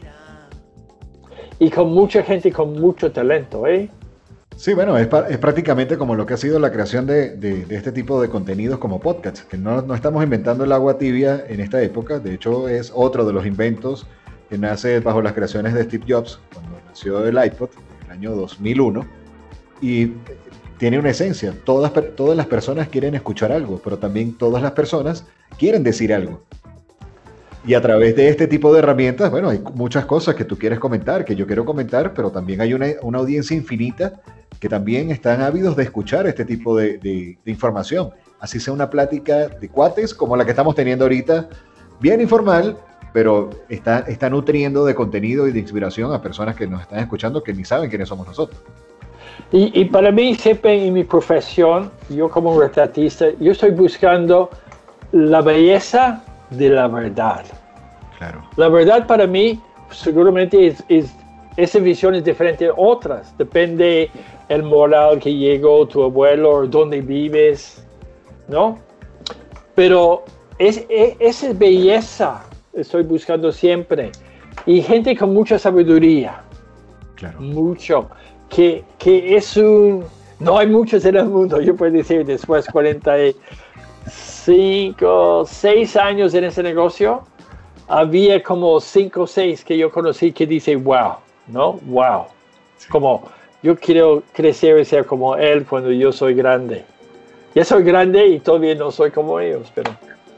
[SPEAKER 6] Y con mucha gente con mucho talento, ¿eh?
[SPEAKER 5] Sí, bueno, es, prácticamente como lo que ha sido la creación de, este tipo de contenidos como podcasts, que no, estamos inventando el agua tibia en esta época, de hecho es otro de los inventos que nace bajo las creaciones de Steve Jobs, cuando nació el iPod, en el año 2001, y tiene una esencia, todas, las personas quieren escuchar algo, pero también todas las personas quieren decir algo. Y a través de este tipo de herramientas, bueno, hay muchas cosas que tú quieres comentar, que yo quiero comentar, pero también hay una audiencia infinita que también están ávidos de escuchar este tipo de, de, de, información. Así sea una plática de cuates como la que estamos teniendo ahorita, bien informal, pero está, está nutriendo de contenido y de inspiración a personas que nos están escuchando que ni saben quiénes somos nosotros.
[SPEAKER 6] Y, y para mí, siempre en mi profesión, yo como retratista, yo estoy buscando la belleza de la verdad.
[SPEAKER 5] Claro.
[SPEAKER 6] La verdad para mí seguramente es, es, esa visión es diferente de otras. Depende el moral que llegó tu abuelo dónde vives, ¿no? Pero es, es, esa belleza estoy buscando siempre. Y gente con mucha sabiduría.
[SPEAKER 5] Claro.
[SPEAKER 6] Mucho. Que, que es un... No hay muchos en el mundo, yo puedo decir, después de 45, 6 años en ese negocio, había como 5 o 6 que yo conocí que dice, wow, ¿no? Wow. Sí. Como, yo quiero crecer y ser como él cuando yo soy grande. Ya soy grande y todavía no soy como ellos, pero...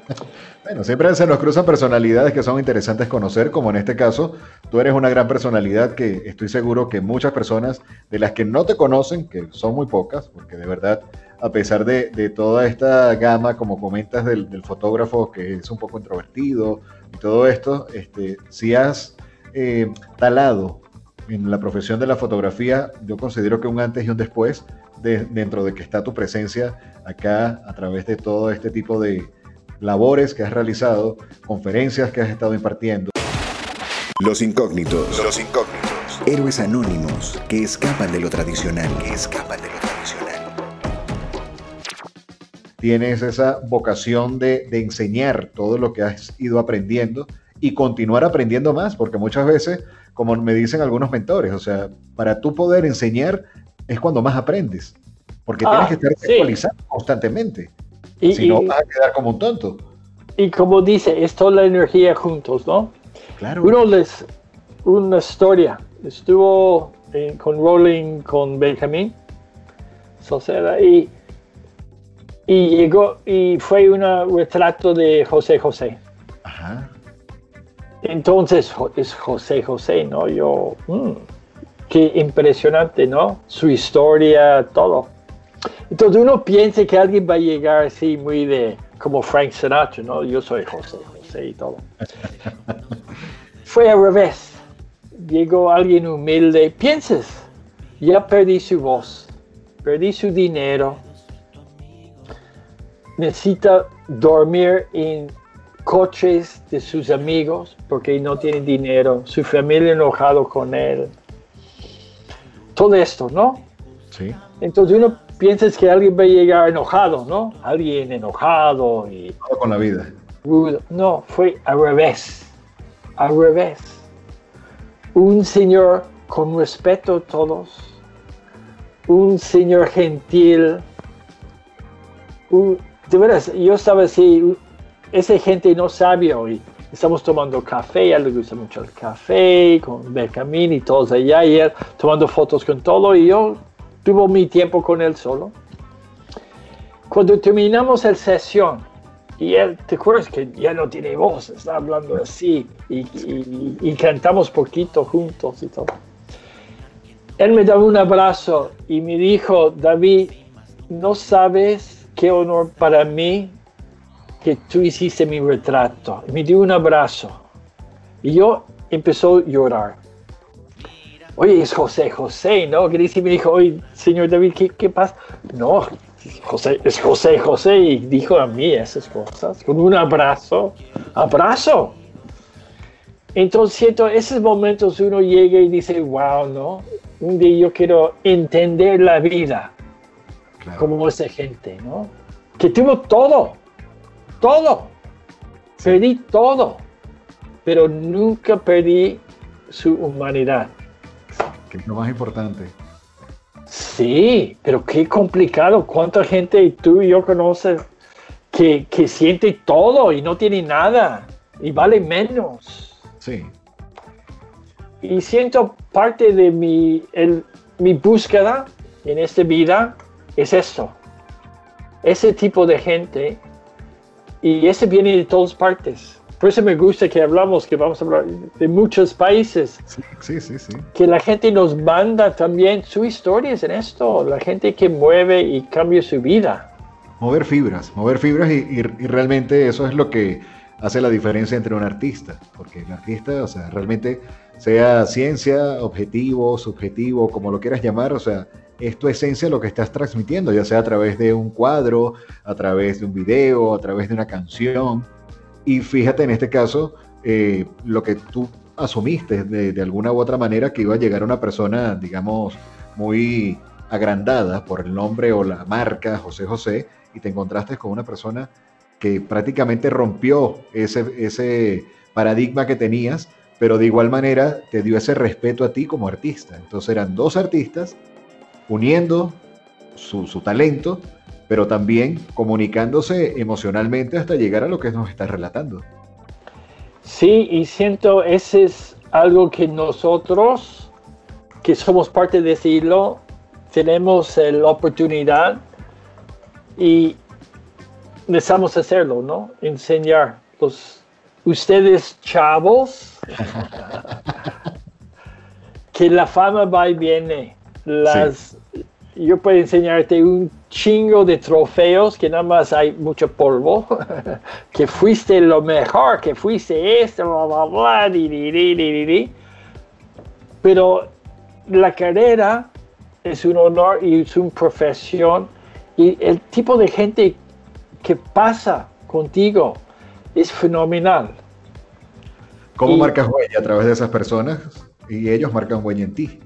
[SPEAKER 5] Bueno, siempre se nos cruzan personalidades que son interesantes conocer, como en este caso, tú eres una gran personalidad que estoy seguro que muchas personas de las que no te conocen, que son muy pocas, porque de verdad, a pesar de, de toda esta gama, como comentas, del, del, fotógrafo que es un poco introvertido y todo esto, este, si has eh, talado en la profesión de la fotografía, yo considero que un antes y un después, de, dentro de que está tu presencia acá a través de todo este tipo de labores que has realizado, conferencias que has estado impartiendo.
[SPEAKER 1] Los incógnitos. Los incógnitos. Héroes anónimos que escapan de lo tradicional. Que escapan de lo tradicional.
[SPEAKER 5] Tienes esa vocación de, de enseñar todo lo que has ido aprendiendo y continuar aprendiendo más, porque muchas veces, como me dicen algunos mentores, o sea, para tú poder enseñar es cuando más aprendes, porque
[SPEAKER 6] Ah,
[SPEAKER 5] tienes que estar
[SPEAKER 6] sí.
[SPEAKER 5] actualizando constantemente.
[SPEAKER 6] Y,
[SPEAKER 5] si no, vas a quedar como un tonto.
[SPEAKER 6] y como dice, es toda la energía juntos, ¿no?
[SPEAKER 5] Claro.
[SPEAKER 6] Uno les, una historia, estuvo eh, con Rolling con Benjamín Socera y, y llegó y fue un retrato de José José.
[SPEAKER 5] Ajá.
[SPEAKER 6] Entonces es José José, ¿no? Yo, mm, qué impresionante, ¿no? Su historia, todo. Entonces uno piensa que alguien va a llegar así muy de, como Frank Sinatra, ¿no? Yo soy José José y todo. Fue al revés. Llegó alguien humilde. Piensas, ya perdí su voz, perdí su dinero. Necesita dormir en coches de sus amigos porque no tiene dinero, su familia enojado con él. Todo esto, ¿no?
[SPEAKER 5] Sí.
[SPEAKER 6] Entonces uno piensa que alguien va a llegar enojado, ¿no? Alguien enojado y
[SPEAKER 5] Todo con la vida.
[SPEAKER 6] rudo. No, fue al revés. Al revés. Un señor con respeto a todos. Un señor gentil. Un- de veras, yo estaba así, esa gente no sabio y estamos tomando café, a él le gusta mucho el café, con Benjamín y todos allá, él tomando fotos con todo, y yo tuve mi tiempo con él solo. Cuando terminamos la sesión, y él, ¿te acuerdas que ya no tiene voz? Está hablando así, y, y- y cantamos poquito juntos y todo. Él me daba un abrazo y me dijo, David, no sabes qué honor para mí que tú hiciste mi retrato. Me dio un abrazo. Y yo empezó a llorar. Oye, es José José, ¿no? Gris y me dijo, oye, señor David, ¿qué, qué pasa? No, José, es José José. Y dijo a mí esas cosas, con un abrazo. ¡Abrazo! Entonces, siento, esos momentos uno llega y dice, wow, ¿no? Un día yo quiero entender la vida
[SPEAKER 5] Claro.
[SPEAKER 6] como esa gente, ¿no? Que tuvo todo, todo. Perdí todo, pero nunca perdí su humanidad.
[SPEAKER 5] Que es lo más importante.
[SPEAKER 6] Sí, pero qué complicado. ¿Cuánta gente tú y yo conoces que, que siente todo y no tiene nada y vale menos?
[SPEAKER 5] Sí.
[SPEAKER 6] Y siento parte de mi, el- mi búsqueda en esta vida es esto. Ese tipo de gente y ese viene de todas partes. Por eso me gusta que hablamos, que vamos a hablar de muchos países,
[SPEAKER 5] Sí, sí, sí, sí.
[SPEAKER 6] que la gente nos manda también sus historias en esto, la gente que mueve y cambia su vida.
[SPEAKER 5] Mover fibras, mover fibras y, y- y realmente eso es lo que hace la diferencia entre un artista, porque el artista, o sea, realmente sea ciencia, objetivo, subjetivo, como lo quieras llamar, o sea, es tu esencia lo que estás transmitiendo, ya sea a través de un cuadro, a través de un video, a través de una canción. Y fíjate en este caso, eh, lo que tú asumiste de, de alguna u otra manera que iba a llegar una persona, digamos, muy agrandada por el nombre o la marca José José, y te encontraste con una persona que prácticamente rompió ese, ese paradigma que tenías, pero de igual manera te dio ese respeto a ti como artista. Entonces eran dos artistas uniendo su, su talento, pero también comunicándose emocionalmente hasta llegar a lo que nos estás relatando.
[SPEAKER 6] Sí, y siento ese es algo que nosotros, que somos parte de ese hilo, tenemos la oportunidad y necesitamos hacerlo, ¿no? Enseñar. Los, ustedes chavos, que la fama va y viene. Las, Yo puedo enseñarte un chingo de trofeos que nada más hay mucho polvo, que fuiste lo mejor, que fuiste esto, bla, bla, bla, di, di, di, di, di, di. Pero la carrera es un honor y es una profesión y el tipo de gente que pasa contigo es fenomenal.
[SPEAKER 5] ¿Cómo
[SPEAKER 6] Y-
[SPEAKER 5] marcas huella a través de esas personas? Y ellos marcan huella en ti.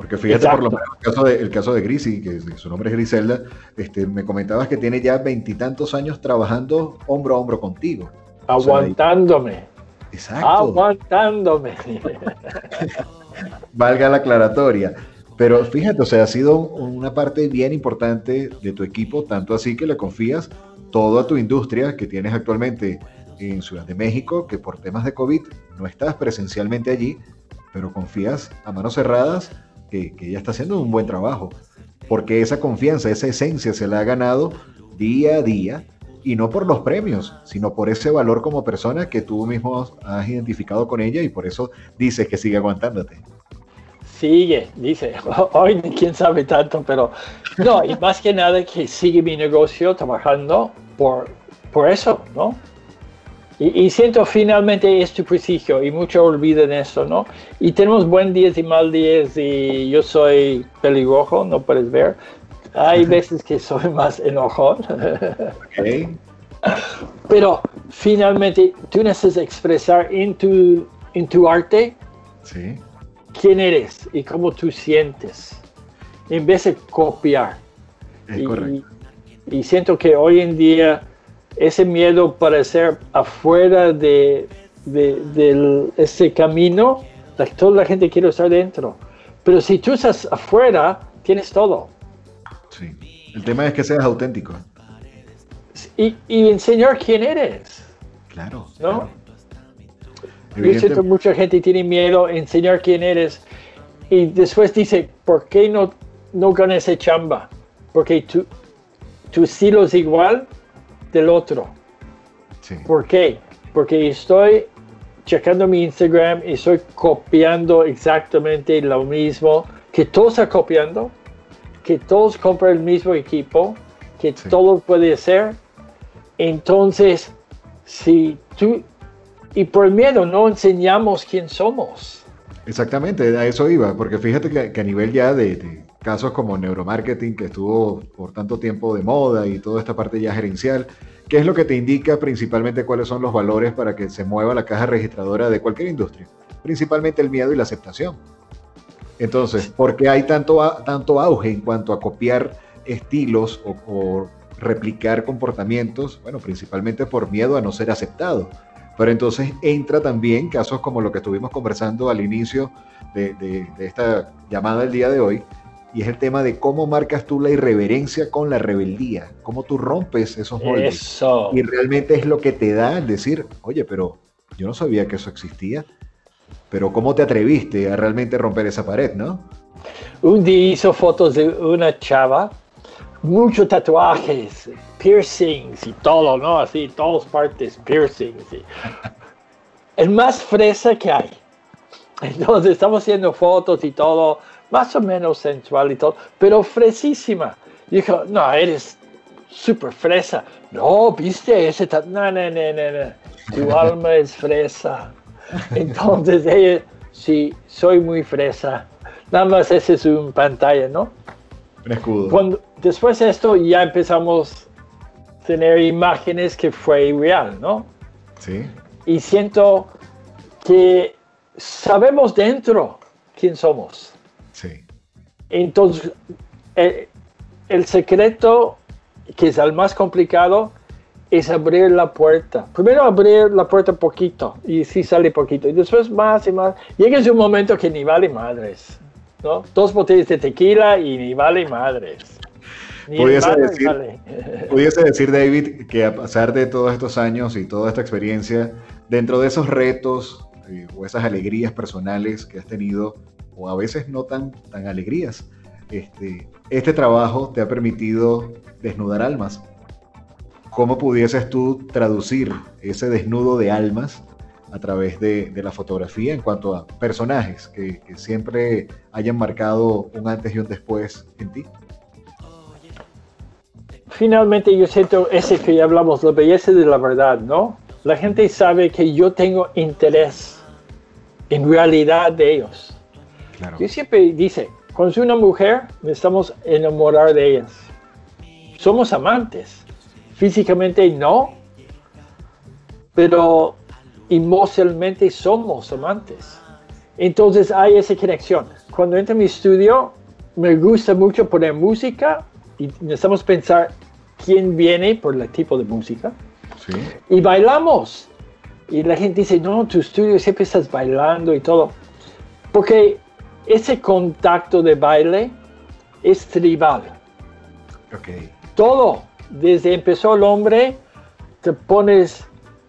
[SPEAKER 5] Porque fíjate, por lo
[SPEAKER 6] Exacto.
[SPEAKER 5] menos el caso de, el caso de Grisi, que su nombre es Griselda, este, me comentabas que tiene ya veintitantos años trabajando hombro a hombro contigo. O sea,
[SPEAKER 6] Aguantándome,
[SPEAKER 5] Exacto.
[SPEAKER 6] aguantándome.
[SPEAKER 5] valga la aclaratoria. Pero fíjate, o sea, ha sido una parte bien importante de tu equipo, tanto así que le confías toda tu industria que tienes actualmente en Ciudad de México, que por temas de COVID no estás presencialmente allí, pero confías a manos cerradas que, que ella está haciendo un buen trabajo, porque esa confianza, esa esencia se la ha ganado día a día y no por los premios, sino por ese valor como persona que tú mismo has identificado con ella y por eso dices que sigue aguantándote.
[SPEAKER 6] Sigue, dice, hoy quién sabe tanto, pero no, y más que nada que sigue mi negocio trabajando por, por eso, ¿no? Y, y siento finalmente es tu prestigio y mucho olvidan eso, ¿no? Y tenemos buen días y mal días y yo soy pelirrojo, no puedes ver. Hay veces que soy más enojón,
[SPEAKER 5] Ok.
[SPEAKER 6] pero finalmente tú necesitas expresar en tu, en tu arte
[SPEAKER 5] Sí,
[SPEAKER 6] quién eres y cómo tú sientes, en vez de copiar.
[SPEAKER 5] es
[SPEAKER 6] y,
[SPEAKER 5] correcto.
[SPEAKER 6] y siento que hoy en día ese miedo para ser afuera de, de- ese camino, la- toda la gente quiere estar dentro. Pero si tú estás afuera, tienes todo.
[SPEAKER 5] Sí. El tema es que seas auténtico.
[SPEAKER 6] Y, y enseñar quién eres.
[SPEAKER 5] Claro.
[SPEAKER 6] ¿No?
[SPEAKER 5] claro.
[SPEAKER 6] Yo siento mucha gente tiene miedo a enseñar quién eres y después dice, ¿por qué no, no ganas esa chamba? Porque tu, tu estilo es igual del otro.
[SPEAKER 5] sí.
[SPEAKER 6] ¿Por qué? Porque estoy checando mi Instagram y estoy copiando exactamente lo mismo que todos están copiando, que todos compran el mismo equipo, que
[SPEAKER 5] Sí.
[SPEAKER 6] todo puede ser. Entonces, si tú, y por miedo no enseñamos quién somos.
[SPEAKER 5] Exactamente, a eso iba, porque fíjate que, que a nivel ya de, de casos como neuromarketing, que estuvo por tanto tiempo de moda y toda esta parte ya gerencial, ¿qué es lo que te indica principalmente cuáles son los valores para que se mueva la caja registradora de cualquier industria? Principalmente el miedo y la aceptación. Entonces, ¿por qué hay tanto, tanto auge en cuanto a copiar estilos o, o replicar comportamientos? Bueno, principalmente por miedo a no ser aceptado. Pero entonces entra también casos como lo que estuvimos conversando al inicio de, de- de esta llamada del día de hoy, y es el tema de cómo marcas tú la irreverencia con la rebeldía, cómo tú rompes esos moldes.
[SPEAKER 6] Eso.
[SPEAKER 5] Y realmente es lo que te da el decir, oye, pero yo no sabía que eso existía, pero ¿cómo te atreviste a realmente romper esa pared, no?
[SPEAKER 6] Un día hizo fotos de una chava, muchos tatuajes, piercings y todo, ¿no? Así, todas partes, piercings. y- El más fresa que hay. Entonces estamos haciendo fotos y todo, más o menos sensual y todo, pero fresísima. Dijo, no, eres súper fresa. No, viste ese no, no, no, no. Tu alma es fresa. Entonces ella, sí, soy muy fresa. Nada más ese es un pantalla, ¿no?
[SPEAKER 5] Un escudo.
[SPEAKER 6] Cuando, después de esto ya empezamos a tener imágenes que fue real, ¿no?
[SPEAKER 5] Sí,
[SPEAKER 6] Y siento que sabemos dentro quién somos. Entonces, el, el secreto, que es el más complicado, es abrir la puerta. Primero abrir la puerta poquito, y sí sale poquito, y después más y más. Llega un momento que ni vale madres, ¿no? Dos botellas de tequila y ni vale madres. Ni
[SPEAKER 5] Pudiese decir-
[SPEAKER 6] vale.
[SPEAKER 5] Pudiese decir, David, que a pesar de todos estos años y toda esta experiencia, dentro de esos retos eh, o esas alegrías personales que has tenido, o a veces no tan, tan alegrías, este, este trabajo te ha permitido desnudar almas. ¿Cómo pudieses tú traducir ese desnudo de almas a través de, de la fotografía en cuanto a personajes que, que siempre hayan marcado un antes y un después en ti?
[SPEAKER 6] Finalmente yo siento ese que ya hablamos, la belleza de la verdad, ¿no? La gente sabe que yo tengo interés en realidad de ellos.
[SPEAKER 5] Claro.
[SPEAKER 6] Yo siempre dice, cuando soy una mujer, necesitamos enamorar de ellas. Somos amantes. Físicamente no, pero emocionalmente somos amantes. Entonces hay esa conexión. Cuando entro a mi estudio, me gusta mucho poner música y necesitamos pensar quién viene por el tipo de música
[SPEAKER 5] Sí.
[SPEAKER 6] y bailamos. Y la gente dice, no, tu estudio siempre estás bailando y todo. Porque ese contacto de baile es tribal. Todo, desde empezó el hombre, te pones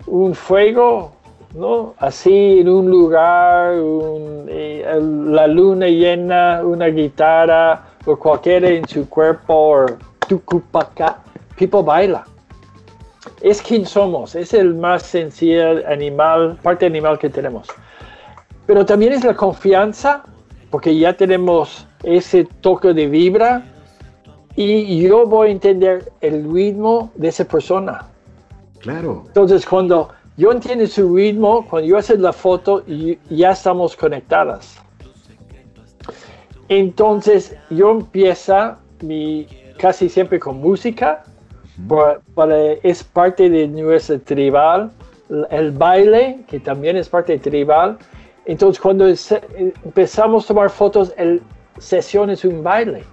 [SPEAKER 6] un fuego, ¿no? Así en un lugar, un- eh, la luna llena, una guitarra o cualquiera en su cuerpo, o tucupaca, people baila. Es quien somos, es el más sencillo animal, parte animal que tenemos. Pero también es la confianza, porque ya tenemos ese toque de vibra y yo voy a entender el ritmo de esa persona.
[SPEAKER 5] Claro.
[SPEAKER 6] Entonces, cuando yo entiendo su ritmo, cuando yo hago la foto, ya estamos conectadas. Entonces, yo empiezo mi, casi siempre con música, por- para, es parte de nuestra tribal, el baile, que también es parte de tribal. Entonces, cuando es- empezamos a tomar fotos, el sesión es un baile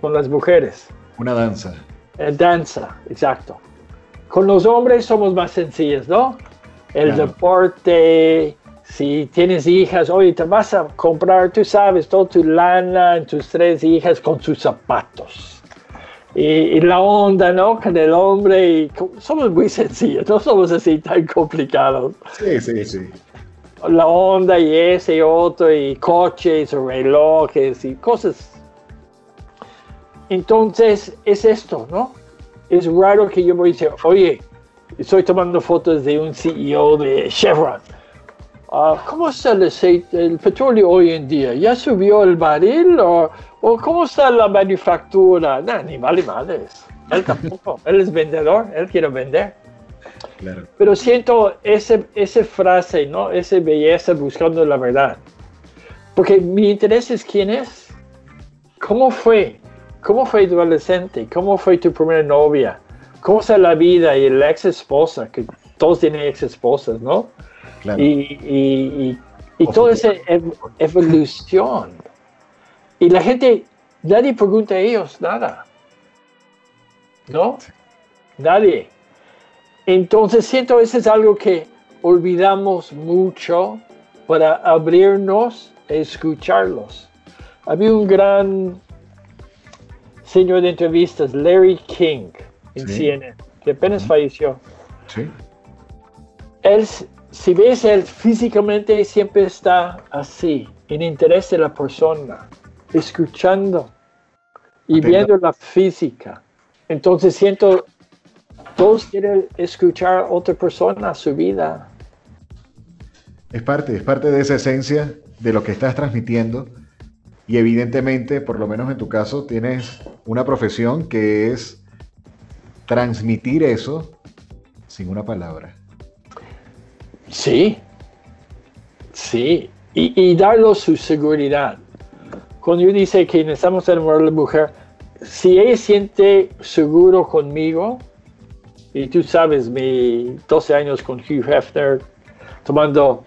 [SPEAKER 6] con las mujeres.
[SPEAKER 5] Una danza.
[SPEAKER 6] Eh, danza, exacto. Con los hombres somos más sencillos, ¿no? El
[SPEAKER 5] Claro.
[SPEAKER 6] deporte, si tienes hijas, oye, te vas a comprar, tú sabes, toda tu lana, tus tres hijas con sus zapatos. Y, y la onda, ¿no? Con el hombre, y somos muy sencillos, no somos así tan complicados.
[SPEAKER 5] Sí, sí, sí.
[SPEAKER 6] La onda y ese y otro, y coches, relojes, y cosas. Entonces, es esto, ¿no? Es raro que yo voy a decir, oye, estoy tomando fotos de un CEO de Chevron. Ah, ¿Cómo está el, aceite, el petróleo hoy en día? ¿Ya subió el barril? ¿O, o cómo está la manufactura? No, ni vale madres. Él tampoco. él es vendedor, él quiere vender.
[SPEAKER 5] Claro.
[SPEAKER 6] Pero siento ese, esa frase, ¿no? Esa belleza buscando la verdad. Porque mi interés es quién es. ¿Cómo fue? ¿Cómo fue tu adolescente? ¿Cómo fue tu primera novia? ¿Cómo está la vida y la ex esposa? Que todos tienen ex esposas, ¿no?
[SPEAKER 5] Claro.
[SPEAKER 6] Y, y, y, toda esa ev- evolución. Y la gente, nadie pregunta a ellos nada. ¿No? Nadie. Entonces siento eso es algo que olvidamos mucho para abrirnos a escucharlos. Había un gran señor de entrevistas, Larry King, en
[SPEAKER 5] Sí.
[SPEAKER 6] CNN, que apenas falleció.
[SPEAKER 5] Sí.
[SPEAKER 6] Él, si ves, él físicamente siempre está así, en interés de la persona, escuchando y viendo la física. Entonces siento, todos quieren escuchar a otra persona, su vida.
[SPEAKER 5] Es parte, es parte de esa esencia de lo que estás transmitiendo. Y evidentemente, por lo menos en tu caso, tienes una profesión que es transmitir eso sin una palabra.
[SPEAKER 6] Sí, sí, y, y darlo su seguridad. Cuando yo dice que necesitamos enamorar a la mujer, si ella siente seguro conmigo, y tú sabes, mi 12 años con Hugh Hefner, tomando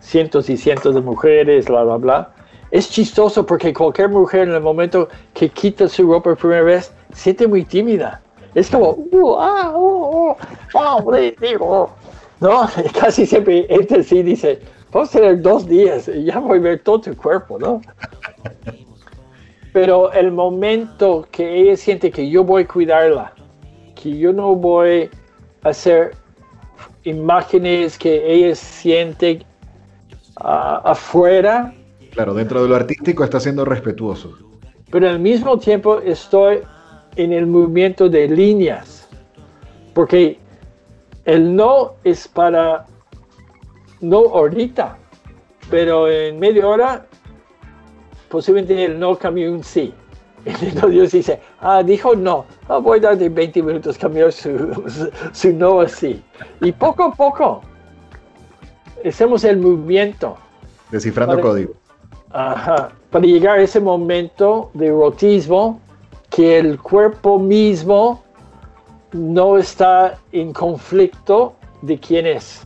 [SPEAKER 6] cientos y cientos de mujeres, bla, bla, bla, es chistoso porque cualquier mujer en el momento que quita su ropa por primera vez, siente muy tímida. Es como, uh, ah, uh, uh, oh, digo. No, casi siempre entra así y dice, vamos a tener dos días y ya voy a ver todo tu cuerpo, ¿no? Pero el momento que ella siente que yo voy a cuidarla, que yo no voy a hacer imágenes que ella siente ah, afuera,
[SPEAKER 5] Claro, dentro de lo artístico está siendo respetuoso.
[SPEAKER 6] pero al mismo tiempo estoy en el movimiento de líneas, porque el no es para no ahorita, pero en media hora posiblemente el no cambie un sí. Entonces Dios dice, ah, dijo no, ah, voy a darle 20 minutos cambiar su, su, su no a sí. Y poco a poco hacemos el movimiento.
[SPEAKER 5] Descifrando código.
[SPEAKER 6] Ajá, para llegar a ese momento de erotismo que el cuerpo mismo no está en conflicto de quién es.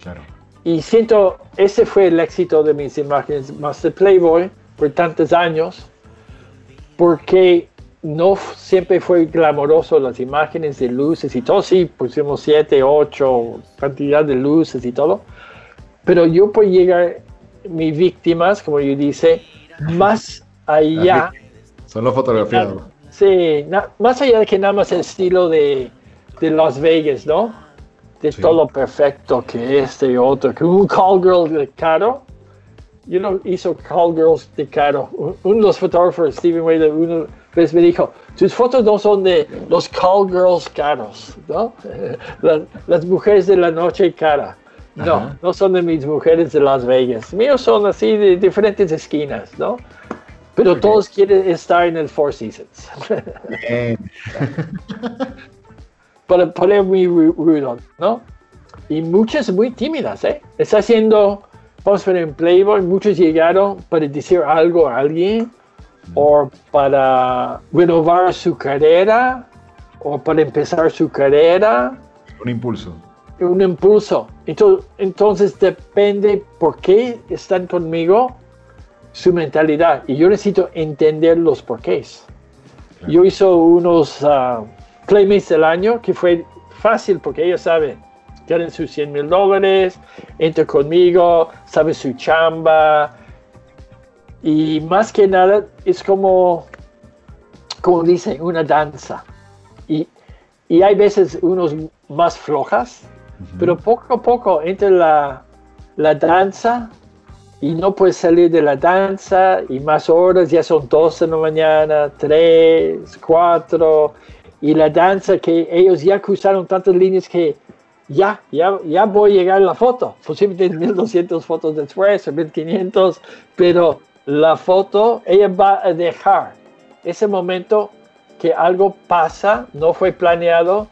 [SPEAKER 5] Claro.
[SPEAKER 6] Y siento, ese fue el éxito de mis imágenes más de Playboy por tantos años, porque no siempre fue glamoroso las imágenes de luces y todo, sí, pusimos siete, ocho, cantidad de luces y todo, pero yo por llegar, mis víctimas, como yo dice, más allá.
[SPEAKER 5] Son los fotografiados.
[SPEAKER 6] Sí, na- más allá de que nada más el estilo de, de Las Vegas, ¿no? De
[SPEAKER 5] Sí.
[SPEAKER 6] todo lo perfecto que este y otro, que un call girl de caro. Yo no hizo call girls de caro. Un- Uno de los fotógrafos, Steven Wade, uno vez me dijo, tus fotos no son de los call girls caros, ¿no? Las, las mujeres de la noche cara. No,
[SPEAKER 5] Ajá.
[SPEAKER 6] no son de mis mujeres de Las Vegas. Míos son así de diferentes esquinas, ¿no? Pero todos quieren estar en el Four Seasons. Para poner muy ru- rudo, ¿no? Y muchas muy tímidas, ¿eh? Está haciendo, ver en Playboy, muchos llegaron para decir algo a alguien, o para renovar su carrera, o para empezar su carrera,
[SPEAKER 5] Un impulso.
[SPEAKER 6] un impulso. Entonces, entonces depende por qué están conmigo, su mentalidad. Y yo necesito entender los porqués. Yo hice unos ah, Playmates del año que fue fácil porque ellos saben, tienen sus 100 mil dólares, entra conmigo, sabe su chamba. Y más que nada es como, como dicen, una danza. Y, y hay veces unos más flojas, pero poco a poco entra la, la danza y no puedes salir de la danza y más horas, ya son 12 de la mañana, 3, 4, y la danza que ellos ya cruzaron tantas líneas que ya, ya, ya voy a llegar a la foto, posiblemente 1200 fotos después o 1500, pero la foto, ella va a dejar ese momento que algo pasa, no fue planeado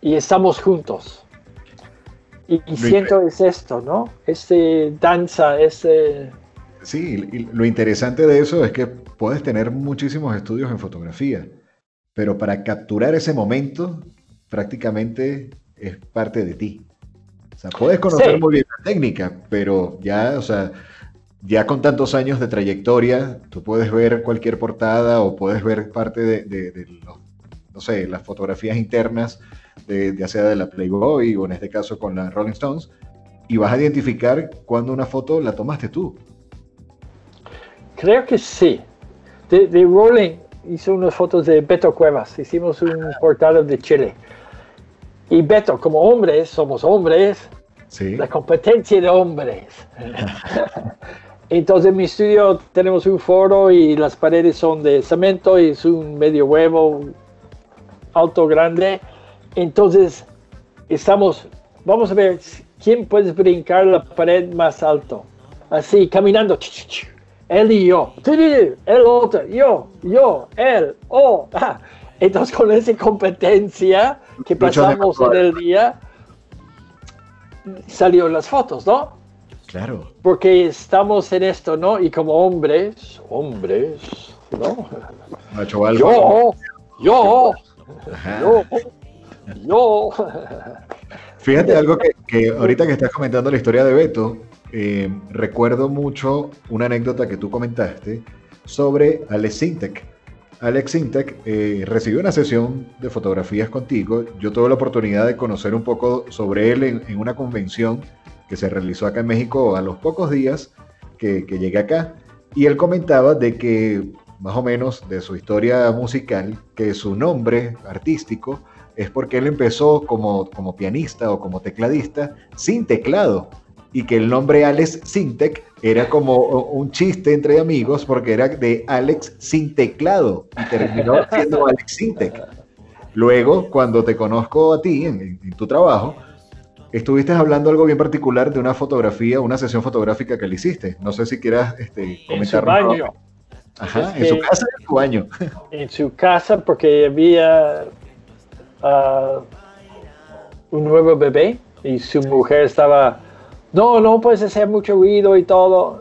[SPEAKER 6] y estamos juntos. Y, y siento es esto, ¿no? Este danza, este...
[SPEAKER 5] Sí, y lo interesante de eso es que puedes tener muchísimos estudios en fotografía, pero para capturar ese momento prácticamente es parte de ti. O sea, puedes conocer
[SPEAKER 6] Sí.
[SPEAKER 5] muy bien la técnica, pero ya, o sea, ya con tantos años de trayectoria, tú puedes ver cualquier portada o puedes ver parte de, de- de los, no sé, las fotografías internas, de, ya sea de la Playboy o en este caso con la Rolling Stones, y vas a identificar cuando una foto la tomaste tú.
[SPEAKER 6] Creo que sí. De, de Rolling, hizo unas fotos de Beto Cuevas. Hicimos un portal de Chile. Y Beto, como hombres, somos hombres,
[SPEAKER 5] Sí.
[SPEAKER 6] la competencia de hombres. Entonces en mi estudio tenemos un foro y las paredes son de cemento y es un medio huevo alto, grande. Entonces estamos, vamos a ver quién puede brincar la pared más alto. Así, caminando. Él y yo. El otro, yo, yo, él, oh. ah. Entonces con esa competencia que pasamos en el día, salieron las fotos, ¿no?
[SPEAKER 5] Claro.
[SPEAKER 6] Porque estamos en esto, ¿no? Y como hombres, hombres, ¿no?
[SPEAKER 5] Alfa.
[SPEAKER 6] Yo, yo,
[SPEAKER 5] Ajá.
[SPEAKER 6] yo, yo.
[SPEAKER 5] Fíjate algo que, que ahorita que estás comentando la historia de Beto, eh, recuerdo mucho una anécdota que tú comentaste sobre Alex Sintek. Alex Sintek eh, recibió una sesión de fotografías contigo. Yo tuve la oportunidad de conocer un poco sobre él en, en una convención que se realizó acá en México a los pocos días que, que llegué acá. Y él comentaba de que, más o menos, de su historia musical, que su nombre artístico es porque él empezó como, como pianista o como tecladista sin teclado y que el nombre Alex Sintec era como un chiste entre amigos porque era de Alex sin teclado y terminó siendo Alex Sintec. Luego, cuando te conozco a ti en, en- tu trabajo, estuviste hablando algo bien particular de una fotografía, una sesión fotográfica que le hiciste. No sé si quieras este,
[SPEAKER 6] En su
[SPEAKER 5] comentarnos.
[SPEAKER 6] baño,
[SPEAKER 5] Ajá, en su
[SPEAKER 6] que-
[SPEAKER 5] casa en su baño.
[SPEAKER 6] en su casa, porque había ah, un nuevo bebé y su mujer estaba, no, no puedes hacer mucho ruido y todo.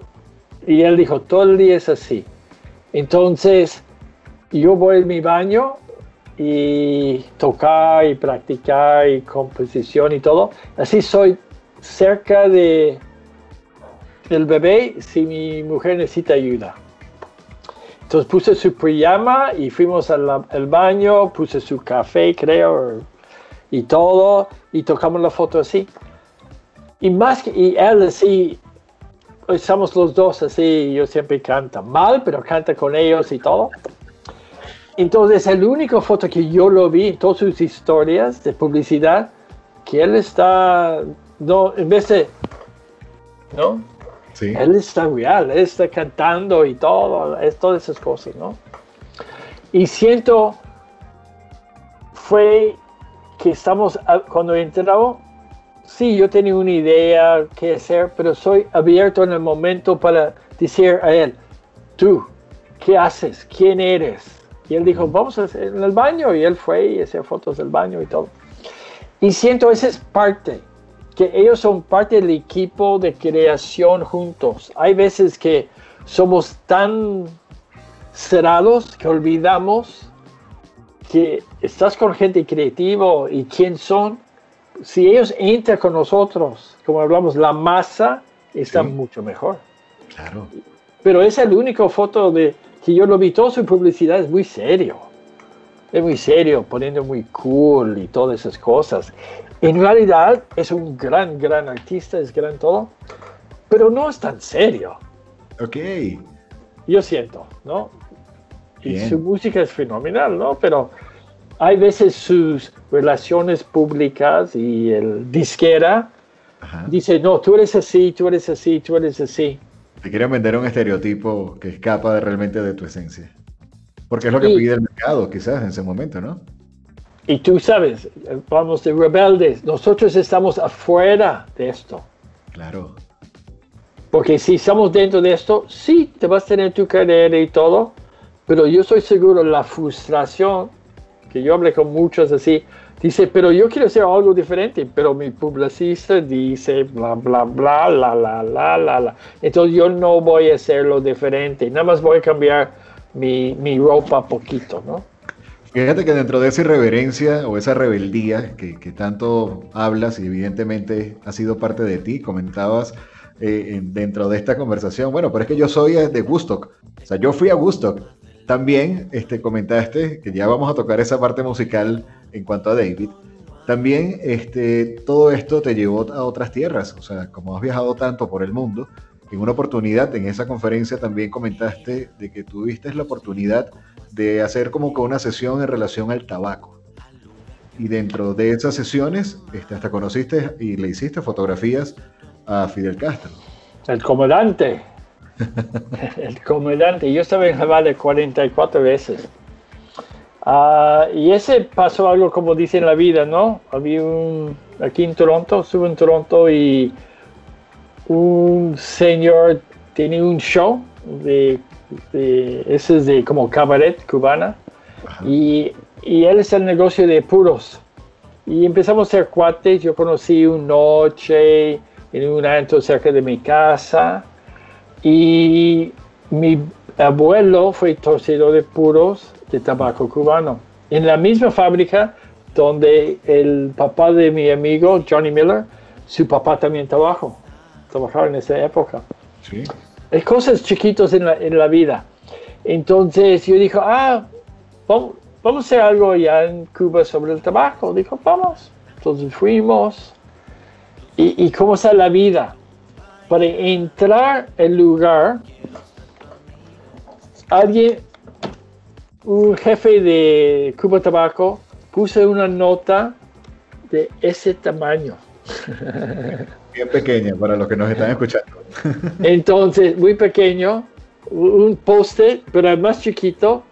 [SPEAKER 6] Y él dijo, todo el día es así. Entonces, yo voy a mi baño y tocar y practicar y composición y todo. Así soy cerca de del bebé si mi mujer necesita ayuda. Entonces puse su pijama y fuimos al, al baño, puse su café, creo, y todo, y tocamos la foto así. Y más que, y él así, estamos los dos así, yo siempre canta mal, pero canta con ellos y todo. Entonces, el único foto que yo lo vi en todas sus historias de publicidad, que él está, no, en vez de, ¿no?
[SPEAKER 5] Sí.
[SPEAKER 6] Él está real, él está cantando y todo, es, todas esas cosas, ¿no? Y siento, fue que estamos, a- cuando entramos, sí, yo tenía una idea qué hacer, pero soy abierto en el momento para decir a él, tú, ¿qué haces? ¿Quién eres? Y él dijo, vamos a hacer en el baño, y él fue y hacía fotos del baño y todo. Y siento, esa es parte, que ellos son parte del equipo de creación juntos. Hay veces que somos tan cerrados que olvidamos que estás con gente creativa y quién son. Si ellos entran con nosotros, como hablamos, la masa está
[SPEAKER 5] Sí.
[SPEAKER 6] mucho mejor.
[SPEAKER 5] Claro.
[SPEAKER 6] Pero esa es la única foto de que yo lo vi, toda su publicidad es muy serio. Es muy serio, poniendo muy cool y todas esas cosas. En realidad es un gran, gran artista, es gran todo, pero no es tan serio,
[SPEAKER 5] Ok.
[SPEAKER 6] yo siento, ¿no? Y
[SPEAKER 5] Bien.
[SPEAKER 6] su música es fenomenal, ¿no? Pero hay veces sus relaciones públicas y el disquera
[SPEAKER 5] Ajá.
[SPEAKER 6] dice, no, tú eres así, tú eres así, tú eres así.
[SPEAKER 5] Te quieren vender un estereotipo que escapa de- realmente de tu esencia. Porque es lo que
[SPEAKER 6] Y-
[SPEAKER 5] pide el mercado, quizás, en ese momento, ¿no?
[SPEAKER 6] Y tú sabes, vamos de rebeldes, nosotros estamos afuera de esto.
[SPEAKER 5] Claro.
[SPEAKER 6] Porque si estamos dentro de esto, sí, te vas a tener tu carrera y todo, pero yo estoy seguro la frustración, que yo hablé con muchos así, dice, pero yo quiero hacer algo diferente, pero mi publicista dice bla, bla, bla, la, la, la, la, la. Entonces yo no voy a hacerlo diferente, nada más voy a cambiar mi, mi ropa poquito, ¿no?
[SPEAKER 5] Fíjate que dentro de esa irreverencia o esa rebeldía que, que tanto hablas y evidentemente ha sido parte de ti, comentabas eh, en- dentro de esta conversación, bueno, pero es que yo soy de Woodstock, o sea, yo fui a Woodstock. También este, comentaste que ya vamos a tocar esa parte musical en cuanto a David. También este, todo esto te llevó a otras tierras, o sea, como has viajado tanto por el mundo, en una oportunidad, en esa conferencia también comentaste de que tuviste la oportunidad de hacer como que una sesión en relación al tabaco. Y dentro de esas sesiones, este, hasta conociste y le hiciste fotografías a Fidel Castro.
[SPEAKER 6] El comandante. El comandante. Yo estaba en Havana 44 veces. Ah, y ese pasó algo como dice en la vida, ¿no? Había un, aquí en Toronto, estuve en Toronto y un señor tenía un show de, ese es de como cabaret cubana y, y, él es el negocio de puros y empezamos a ser cuates yo conocí una noche en un antro cerca de mi casa y mi abuelo fue torcedor de puros de tabaco cubano en la misma fábrica donde el papá de mi amigo Johnny Miller su papá también trabajó trabajar en esa época. Sí. Es cosas chiquitos en la, en la vida. Entonces yo dije, ah, vamos, vamos, a hacer algo allá en Cuba sobre el tabaco. Dijo, vamos. Entonces fuimos. ¿Y, y cómo está la vida? Para entrar al lugar, alguien, un jefe de Cuba Tabaco, puso una nota de ese tamaño.
[SPEAKER 5] Bien pequeña para los que nos están escuchando.
[SPEAKER 6] Entonces, muy pequeño, un poste, pero más chiquito,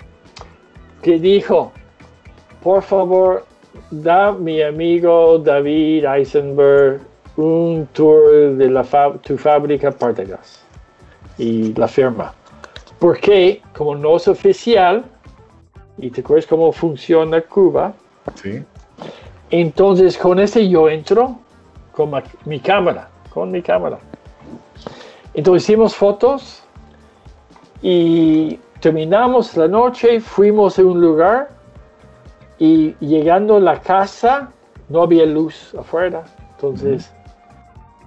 [SPEAKER 6] que dijo, por favor, da mi amigo David Eisenberg un tour de la tu fábrica Partagas y la firma. Porque como no es oficial, y te acuerdas cómo funciona Cuba, sí. entonces con ese yo entro con mi cámara, con mi cámara. Entonces hicimos fotos y terminamos la noche, fuimos a un lugar y llegando a la casa no había luz afuera. Entonces,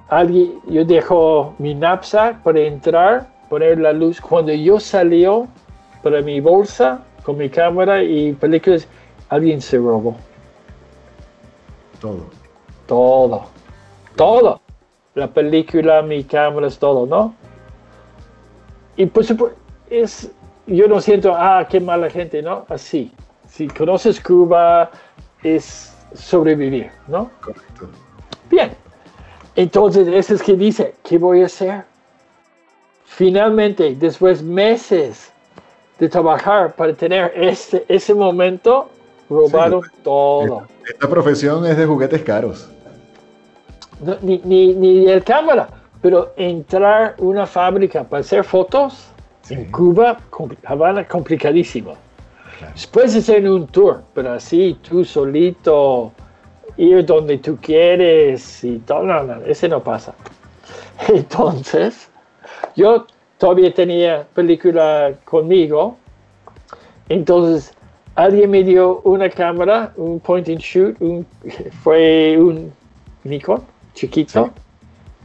[SPEAKER 6] alguien, yo dejo mi knapsack para entrar, poner la luz. Cuando yo salió para mi bolsa con mi cámara y películas, alguien se robó.
[SPEAKER 5] Todo.
[SPEAKER 6] Todo todo. La película, mi cámara, es todo, ¿no? Y pues es, yo no siento, ah, qué mala gente, ¿no? Así. Si conoces Cuba, es sobrevivir, ¿no? Correcto. Bien. Entonces, ese es que dice, ¿qué voy a hacer? Finalmente, después meses de trabajar para tener este, ese momento, robaron todo.
[SPEAKER 5] Esta profesión es de juguetes caros
[SPEAKER 6] ni, ni, el cámara, pero entrar una fábrica para hacer fotos en Cuba, Habana, complicadísimo. Después hacer un tour, pero así tú solito, ir donde tú quieres y todo, no, no, ese no pasa. Entonces, yo todavía tenía película conmigo, entonces alguien me dio una cámara, un point and shoot, fue un Nikon chiquito.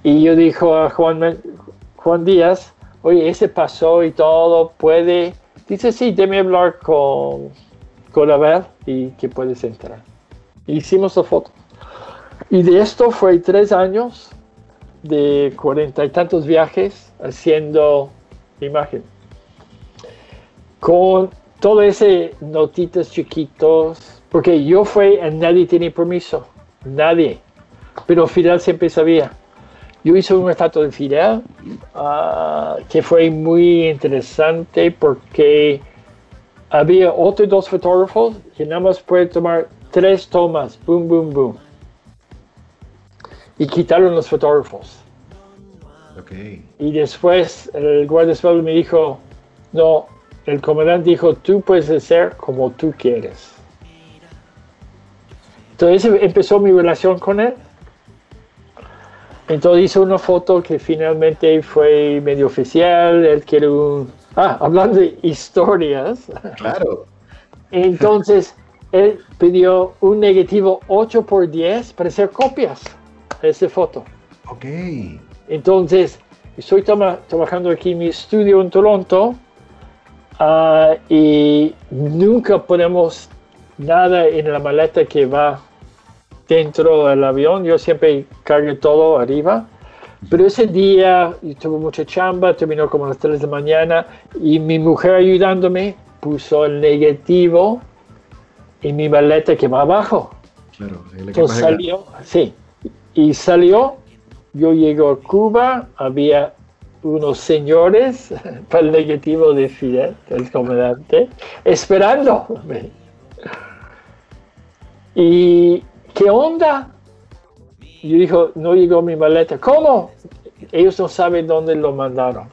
[SPEAKER 6] Y yo dijo a Juan, Juan Díaz, oye, ese pasó y todo, puede. Dice, sí, déme hablar con, con Abel y que puedes entrar. Hicimos la foto. Y de esto fue tres años de cuarenta y tantos viajes haciendo imagen. Con todo ese notitas chiquitos, porque yo fui, nadie tiene permiso, nadie pero Fidel siempre sabía. Yo hice un retrato de Fidel ah, que fue muy interesante porque había otros dos fotógrafos que nada más pueden tomar tres tomas, boom, boom, boom. Y quitaron los fotógrafos. Okay. Y después el guardia me dijo, no, el comandante dijo, tú puedes hacer como tú quieres. Entonces empezó mi relación con él entonces hizo una foto que finalmente fue medio oficial. Él quiere un. Ah, hablando de historias.
[SPEAKER 5] Claro.
[SPEAKER 6] Entonces, él pidió un negativo 8 x 10 para hacer copias de esa foto.
[SPEAKER 5] Ok.
[SPEAKER 6] Entonces, estoy trabajando aquí en mi estudio en Toronto ah, y nunca ponemos nada en la maleta que va dentro del avión, yo siempre cargo todo arriba, Pero ese día tuve mucha chamba, terminó como a las 3 de la mañana y mi mujer ayudándome puso el negativo en mi maleta que va abajo.
[SPEAKER 5] Claro, el
[SPEAKER 6] Entonces salió, sí, y salió, yo llego a Cuba, había unos señores para el negativo de Fidel, el comandante, esperando. ¿Y qué onda? Yo dijo, no llegó mi maleta. ¿Cómo? Ellos no saben dónde lo mandaron.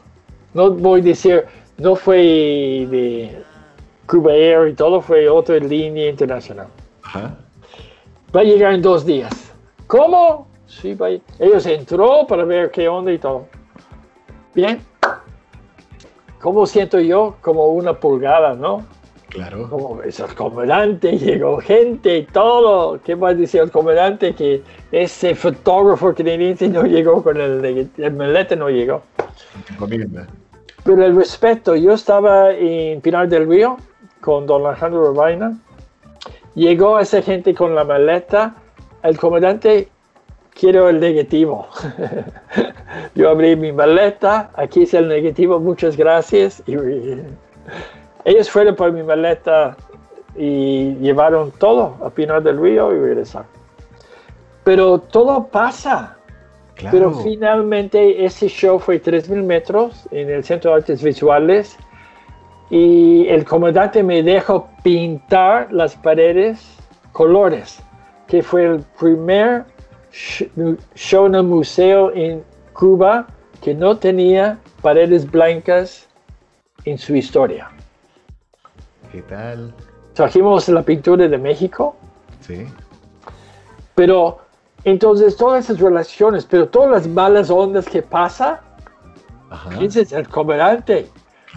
[SPEAKER 6] No voy a decir, no fue de Cuba Air y todo, fue otra línea internacional.
[SPEAKER 5] Ajá.
[SPEAKER 6] Va a llegar en dos días. ¿Cómo? Sí, va a- Ellos entró para ver qué onda y todo. Bien. ¿Cómo siento yo? Como una pulgada, ¿no?
[SPEAKER 5] Claro.
[SPEAKER 6] Como es el comandante, llegó gente y todo. ¿Qué va a decir el comandante? Que ese fotógrafo canadiense no llegó con el, el maleta, no llegó. Pero el respeto, yo estaba en Pinar del Río con don Alejandro Robaina. Llegó esa gente con la maleta. El comandante, quiero el negativo. yo abrí mi maleta. Aquí es el negativo, muchas gracias. Y ellos fueron por mi maleta y llevaron todo a Pinar del Río y regresaron. Pero todo pasa.
[SPEAKER 5] Claro.
[SPEAKER 6] Pero finalmente ese show fue 3.000 metros en el Centro de Artes Visuales y el comandante me dejó pintar las paredes colores, que fue el primer sh- show en el museo en Cuba que no tenía paredes blancas en su historia.
[SPEAKER 5] ¿Qué tal?
[SPEAKER 6] Trajimos la pintura de México,
[SPEAKER 5] Sí.
[SPEAKER 6] pero entonces todas esas relaciones, pero todas las malas ondas que pasa,
[SPEAKER 5] Ajá.
[SPEAKER 6] es el comandante.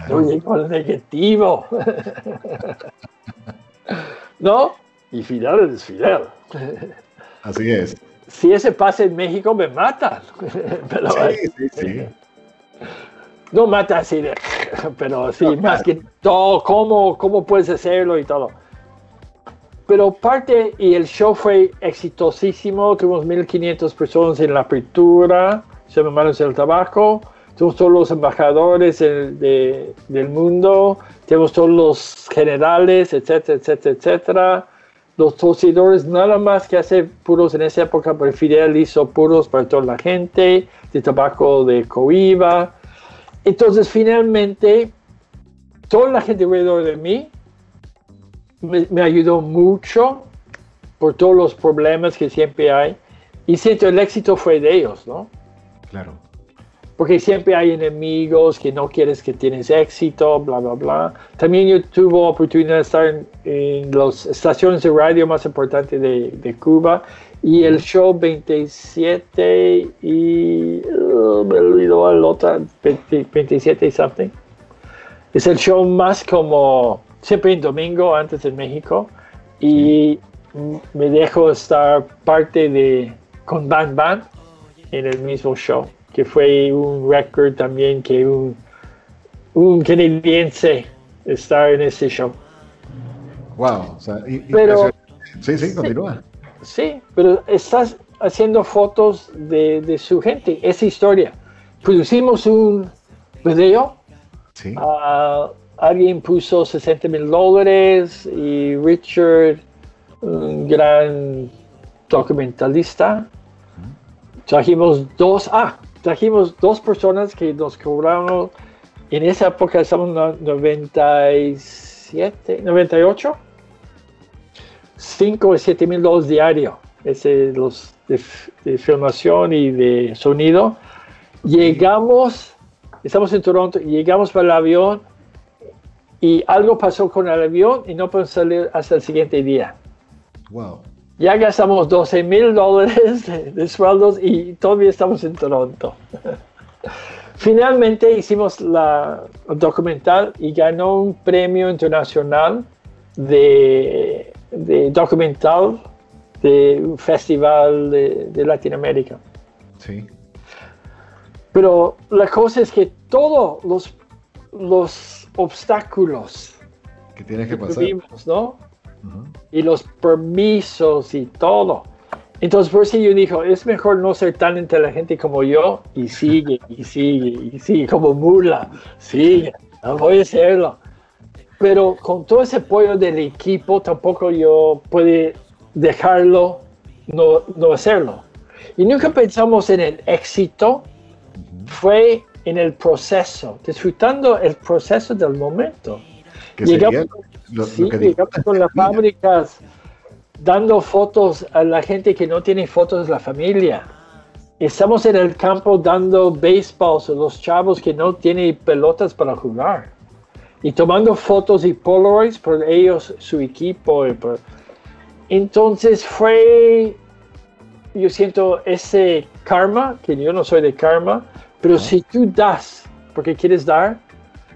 [SPEAKER 5] Claro.
[SPEAKER 6] No llegó el negativo. ¿No? Y Fidel es Fidel.
[SPEAKER 5] Así es.
[SPEAKER 6] Si ese pasa en México, me matan. Pero,
[SPEAKER 5] Sí, sí, sí.
[SPEAKER 6] No mata así de. Pero sí, más que todo, ¿cómo, ¿cómo puedes hacerlo y todo? Pero parte, y el show fue exitosísimo. Tuvimos 1500 personas en la apertura, se me el tabaco. Todos los embajadores del- de- del mundo, tenemos todos los generales, etcétera, etcétera, etcétera. Los tosidores, nada más que hacer puros en esa época, pero Fidel hizo puros para toda la gente, de tabaco de Coiba. Entonces, finalmente, toda la gente alrededor de mí me, me ayudó mucho por todos los problemas que siempre hay. Y siento el éxito fue de ellos, ¿no?
[SPEAKER 5] Claro.
[SPEAKER 6] Porque siempre hay enemigos que no quieres que tienes éxito, bla, bla, bla. También yo tuve oportunidad de estar en, en las estaciones de radio más importantes de, de Cuba y el show 27 y... uh, me olvidó el otro, 20 27 y something. Es el show más como siempre en domingo, antes en México. Y me dejo estar parte de con Band Band en el mismo show, que fue un récord también que un, un canadiense estar en ese show.
[SPEAKER 5] Wow. O sea,
[SPEAKER 6] Pero-
[SPEAKER 5] Sí, sí, continúa.
[SPEAKER 6] Sí, pero estás haciendo fotos de, de su gente, esa historia. Producimos un video
[SPEAKER 5] Sí.
[SPEAKER 6] Ah, alguien puso 60 mil dólares y Richard, un gran documentalista, trajimos dos, ah, trajimos dos personas que nos cobraron, en esa época estamos en la 97, 98, 5 o 7 mil dólares diario, ese, los de, de filmación y de sonido. Llegamos, estamos en Toronto, llegamos para el avión y algo pasó con el avión y no podemos salir hasta el siguiente día.
[SPEAKER 5] Wow.
[SPEAKER 6] Ya gastamos 12 mil dólares de, de sueldos y todavía estamos en Toronto. Finalmente hicimos la el documental y ganó un premio internacional de, de documental de un festival de, de Latinoamérica.
[SPEAKER 5] Sí.
[SPEAKER 6] Pero la cosa es que todos los, los obstáculos
[SPEAKER 5] Que tienes que
[SPEAKER 6] que
[SPEAKER 5] pasar.
[SPEAKER 6] tuvimos, ¿no?
[SPEAKER 5] Ujú.
[SPEAKER 6] y los permisos y todo. Entonces por eso yo dijo, es mejor no ser tan inteligente como yo y sigue, y sigue, y sigue, como mula, sigue, no voy a hacerlo. Pero con todo ese apoyo del equipo tampoco yo puedo dejarlo no, no hacerlo. Y nunca pensamos en el éxito, fue en el proceso, disfrutando el proceso del momento. Llegamos, sí, llegamos con las fábricas dando fotos a la gente que no tiene fotos de la familia. Estamos en el campo dando baseballs a los chavos que no tienen pelotas para jugar. Y tomando fotos y polaroids por ellos, su equipo. Entonces fue, yo siento ese karma, que yo no soy de karma, pero si tú das porque quieres dar,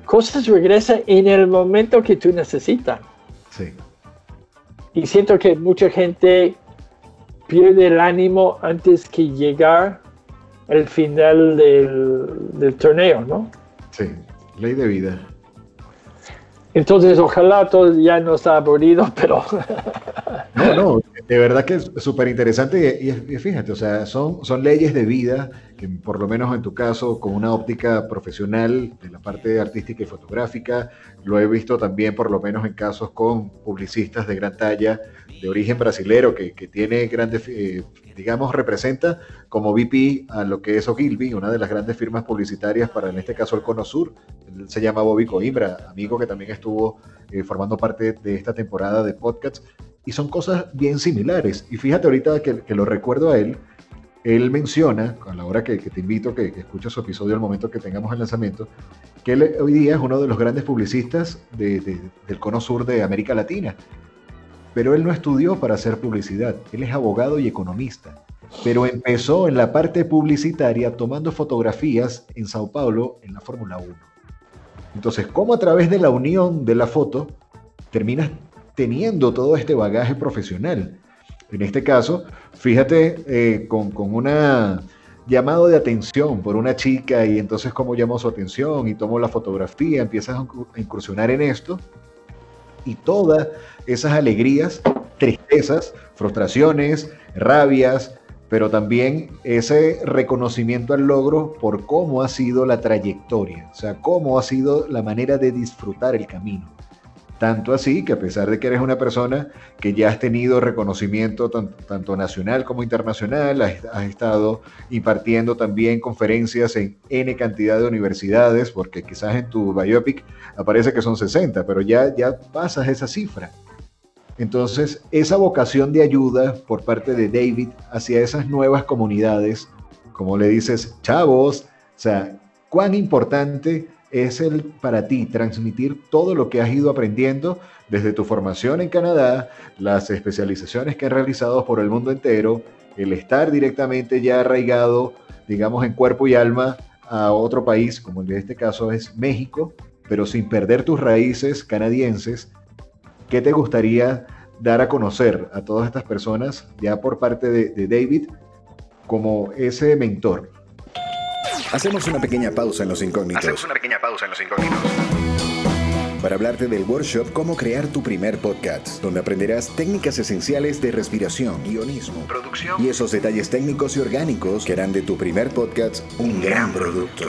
[SPEAKER 6] cosas regresan en el momento que tú necesitas. Sí. Y siento que mucha gente pierde el ánimo antes que llegar al final del, del torneo, ¿no?
[SPEAKER 5] Sí, ley de vida.
[SPEAKER 6] Entonces, ojalá todo ya no está aburrido, pero...
[SPEAKER 5] No, no, de verdad que es súper interesante y, fíjate, o sea, son, son leyes de vida que por lo menos en tu caso, con una óptica profesional de la parte artística y fotográfica, lo he visto también por lo menos en casos con publicistas de gran talla, de origen brasilero, que, que tiene grandes, eh, digamos, representa como VP a lo que es Ogilvy, una de las grandes firmas publicitarias para en este caso el Cono Sur. Él se llama Bobby Coimbra, amigo que también estuvo eh, formando parte de esta temporada de podcasts. Y son cosas bien similares. Y fíjate ahorita que, que lo recuerdo a él, él menciona, a la hora que, te invito que, que escuches su episodio al momento que tengamos el lanzamiento, que él hoy día es uno de los grandes publicistas del cono sur de América Latina. Pero él no estudió para hacer publicidad, él es abogado y economista. Pero empezó en la parte publicitaria tomando fotografías en Sao Paulo en la Fórmula 1. Entonces, ¿cómo a través de la unión de la foto terminas teniendo todo este bagaje profesional? En este caso, fíjate eh, con, con una llamado de atención por una chica y entonces cómo llamó su atención y tomó la fotografía, empiezas a incursionar en esto y todas esas alegrías, tristezas, frustraciones, rabias, pero también ese reconocimiento al logro por cómo ha sido la trayectoria, o sea, cómo ha sido la manera de disfrutar el camino. Tanto así que a pesar de que eres una persona que ya has tenido reconocimiento tanto, nacional como internacional, has, estado impartiendo también conferencias en N cantidad de universidades, porque quizás en tu biopic aparece que son 60, pero ya, ya pasas esa cifra. Entonces, esa vocación de ayuda por parte de David hacia esas nuevas comunidades, como le dices, chavos, o sea, cuán importante es el para ti transmitir todo lo que has ido aprendiendo desde tu formación en Canadá, las especializaciones que has realizado por el mundo entero, el estar directamente ya arraigado, digamos, en cuerpo y alma a otro país, como en este caso es México, pero sin perder tus raíces canadienses, ¿qué te gustaría dar a conocer a todas estas personas ya por parte de, de David como ese mentor?
[SPEAKER 1] Hacemos una pequeña pausa en los incógnitos.
[SPEAKER 2] Hacemos una pequeña pausa en los incógnitos.
[SPEAKER 1] Para hablarte del workshop Cómo crear tu primer podcast, donde aprenderás técnicas esenciales de respiración, guionismo,
[SPEAKER 2] producción
[SPEAKER 1] y esos detalles técnicos y orgánicos que harán de tu primer podcast un gran producto.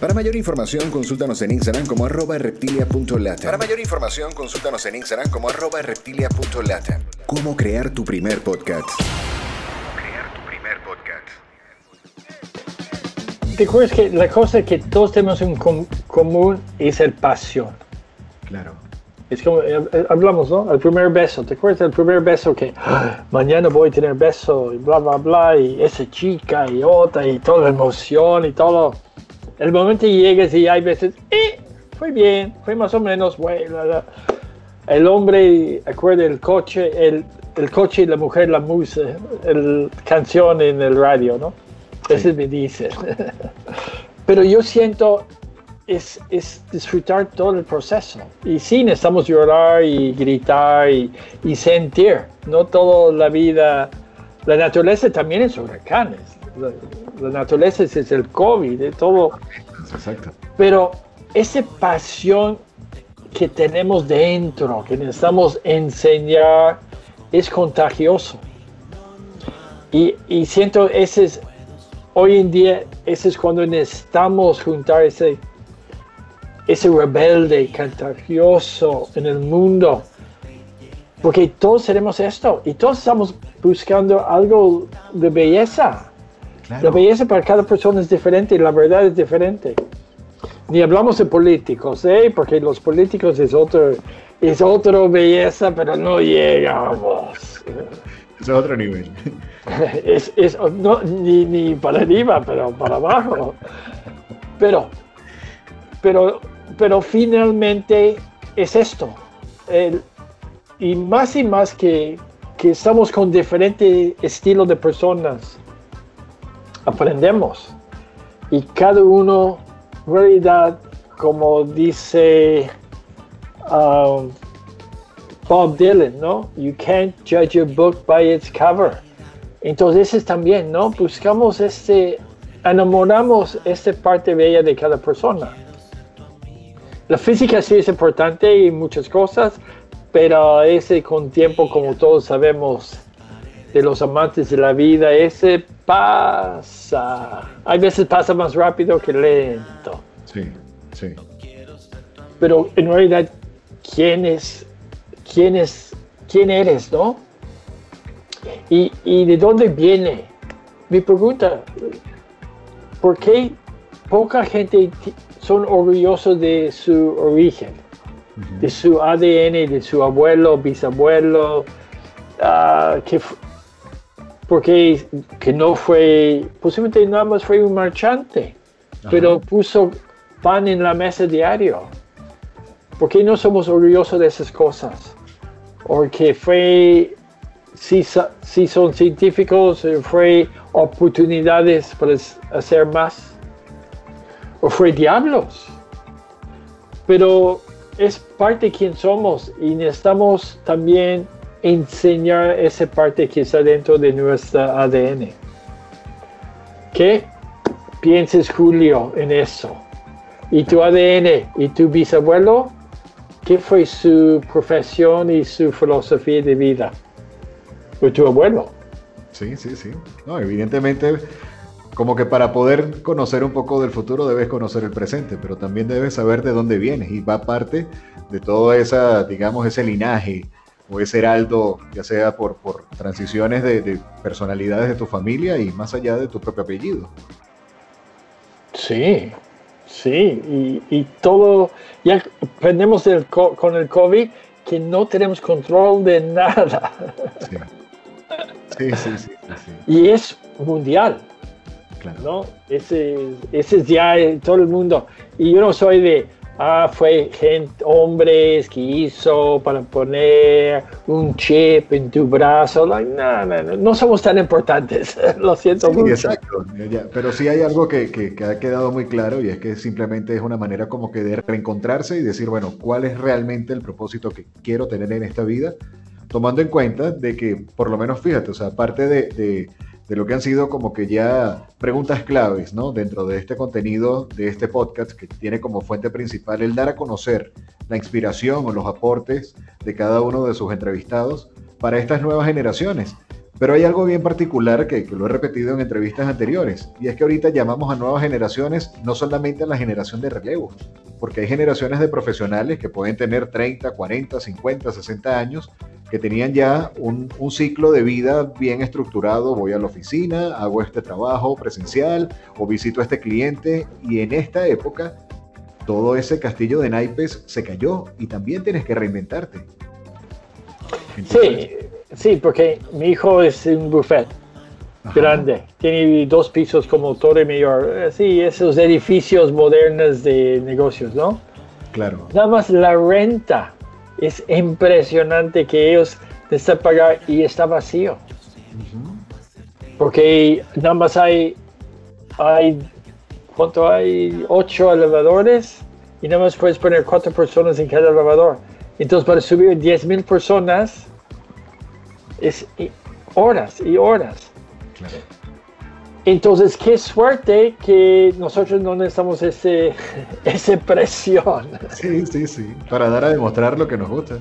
[SPEAKER 1] Para mayor información, consúltanos en Instagram como arroba reptilia.lata. Para mayor información, consúltanos en Instagram como arroba reptilia.lata. Cómo crear tu primer podcast.
[SPEAKER 6] ¿Te acuerdas que la cosa que todos tenemos en común es el pasión?
[SPEAKER 5] Claro.
[SPEAKER 6] Es como eh, eh, hablamos, ¿no? El primer beso. ¿Te acuerdas del primer beso que ah, mañana voy a tener beso y bla, bla, bla, y esa chica y otra y toda la emoción y todo? El momento que llegas y hay veces, eh, fue bien, fue más o menos bueno. El hombre, acuerda el coche, el, el coche y la mujer, la música, el canción en el radio, ¿no? Ese me dice. Pero yo siento es, es, disfrutar todo el proceso. Y sí, necesitamos llorar y gritar y, y, sentir. No toda la vida. La naturaleza también es huracanes. La, naturaleza es, el COVID, de todo.
[SPEAKER 5] Exacto.
[SPEAKER 6] Pero esa pasión que tenemos dentro, que necesitamos enseñar, es contagioso. Y, y siento, ese es, hoy en día, ese es cuando necesitamos juntar ese, ese rebelde contagioso en el mundo. Porque todos tenemos esto y todos estamos buscando algo de belleza.
[SPEAKER 5] Claro.
[SPEAKER 6] La belleza para cada persona es diferente y la verdad es diferente. Ni hablamos de políticos, ¿eh? porque los políticos es otro, es otra belleza, pero no llegamos.
[SPEAKER 5] Es otro nivel.
[SPEAKER 6] Es, es- no, ni, ni para arriba, pero para abajo. Pero, pero, pero finalmente es esto. El- y más y más que, que estamos con diferentes estilos de personas, aprendemos. Y cada uno, realidad, como dice um, Bob Dylan, ¿no? You can't judge a book by its cover. Entonces es también, ¿no? Buscamos este, enamoramos esta parte bella de cada persona. La física sí es importante y muchas cosas, pero ese con tiempo, como todos sabemos, de los amantes de la vida, ese pasa. Hay veces pasa más rápido que lento.
[SPEAKER 5] Sí, sí.
[SPEAKER 6] Pero en realidad, ¿quién es? ¿Quién es? ¿Quién eres, no? ¿Y, y de dónde viene? Mi pregunta, ¿por qué poca gente son orgullosos de su origen? De su ADN, de su abuelo, bisabuelo, ah, que, porque que no fue, posiblemente nada más fue un marchante, pero puso pan en la mesa diario. ¿Por qué no somos orgullosos de esas cosas? Porque fue, si, son científicos, eh, fue oportunidades para hacer más. O fue diablos. Pero es parte de quien somos y necesitamos también enseñar esa parte que está dentro de nuestra ADN. ¿Qué pienses, Julio, en eso? ¿Y tu ADN y tu bisabuelo? ¿Qué fue su profesión y su filosofía de vida? ¿O tu abuelo?
[SPEAKER 5] Sí, sí, sí. No, evidentemente, como que para poder conocer un poco del futuro debes conocer el presente, pero también debes saber de dónde vienes y va parte de todo esa, digamos, ese linaje o ese heraldo, ya sea por, por transiciones de, de personalidades de tu familia y más allá de tu propio apellido.
[SPEAKER 6] Sí, sí. Y, y todo, ya aprendemos del co- con el COVID que no tenemos control de nada.
[SPEAKER 5] Sí, sí, sí, sí, sí,
[SPEAKER 6] Y es mundial.
[SPEAKER 5] claro.
[SPEAKER 6] ¿no? Ese, ese es ya todo el mundo. Y yo no soy de, ah, fue gente, hombres que hizo para poner un chip en tu brazo. Like, no, no, no, no somos tan importantes. Lo siento
[SPEAKER 5] Sí,
[SPEAKER 6] mucho.
[SPEAKER 5] exacto. Pero sí hay algo que, que- que ha quedado muy claro y es que simplemente es una manera como que de reencontrarse y decir, bueno, ¿cuál es realmente el propósito que quiero tener en esta vida? Tomando en cuenta de que, por lo menos, fíjate, o sea, aparte de, de- lo que han sido como que ya preguntas claves, ¿no? Dentro de este contenido, de este podcast, que tiene como fuente principal el dar a conocer la inspiración o los aportes de cada uno de sus entrevistados para estas nuevas generaciones. Pero hay algo bien particular que, lo he repetido en entrevistas anteriores, y es que ahorita llamamos a nuevas generaciones no solamente a la generación de relevo, porque hay generaciones de profesionales que pueden tener 30, 40, 50, 60 años, que tenían ya un, ciclo de vida bien estructurado, voy a la oficina, hago este trabajo presencial o visito a este cliente, y en esta época todo ese castillo de naipes se cayó y también tienes que reinventarte.
[SPEAKER 6] Sí, sí, porque mi hijo es un buffet
[SPEAKER 5] ajá,
[SPEAKER 6] grande. Tiene dos pisos como Torre Mayor. Eh, Sí, esos edificios modernos de negocios, ¿no?
[SPEAKER 5] Claro.
[SPEAKER 6] Nada más la renta es impresionante que ellos necesitan pagar y está vacío. Porque nada más hay, hay, ¿cuánto hay? Ocho elevadores y nada más puedes poner cuatro personas en cada elevador. Entonces para subir 10 mil personas es horas y horas.
[SPEAKER 5] Claro.
[SPEAKER 6] Entonces, qué suerte que nosotros no necesitamos ese, ese presión.
[SPEAKER 5] Sí, sí, sí. Para dar a demostrar lo que nos gusta.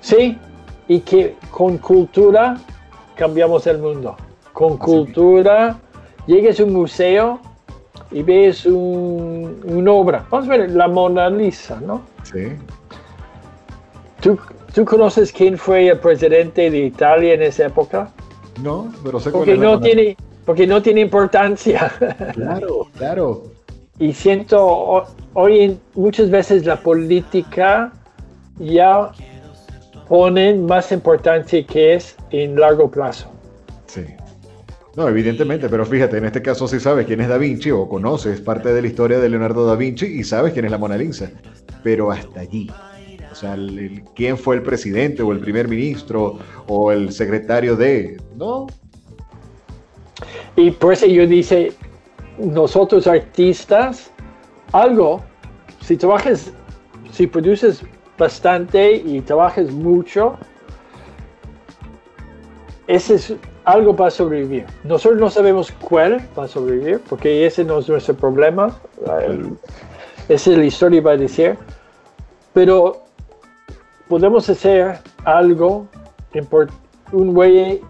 [SPEAKER 6] Sí, y que con cultura cambiamos el mundo. Con cultura, llegues a un museo y ves un, una obra. Vamos a ver la Mona Lisa, ¿no?
[SPEAKER 5] Sí.
[SPEAKER 6] ¿Tú, ¿Tú conoces quién fue el presidente de Italia en esa época?
[SPEAKER 5] No, pero sé cuál
[SPEAKER 6] Porque
[SPEAKER 5] la
[SPEAKER 6] no tiene, porque no tiene importancia.
[SPEAKER 5] Claro, claro.
[SPEAKER 6] Y siento, ho- hoy muchas veces la política ya ponen más importancia que es en largo plazo.
[SPEAKER 5] Sí. No, evidentemente, pero fíjate, en este caso sí sabes quién es Da Vinci o conoces parte de la historia de Leonardo da Vinci y sabes quién es la Mona Lisa, pero hasta allí. O sea, el- el- quién fue el presidente o el primer ministro o el secretario de... No,
[SPEAKER 6] Y por eso yo dice, nosotros artistas, algo, si trabajas, si produces bastante y trabajas mucho, ese es algo para sobrevivir. Nosotros no sabemos cuál va a sobrevivir, porque ese no es nuestro problema. El- Esa es la historia va a decir. Pero podemos hacer algo, un way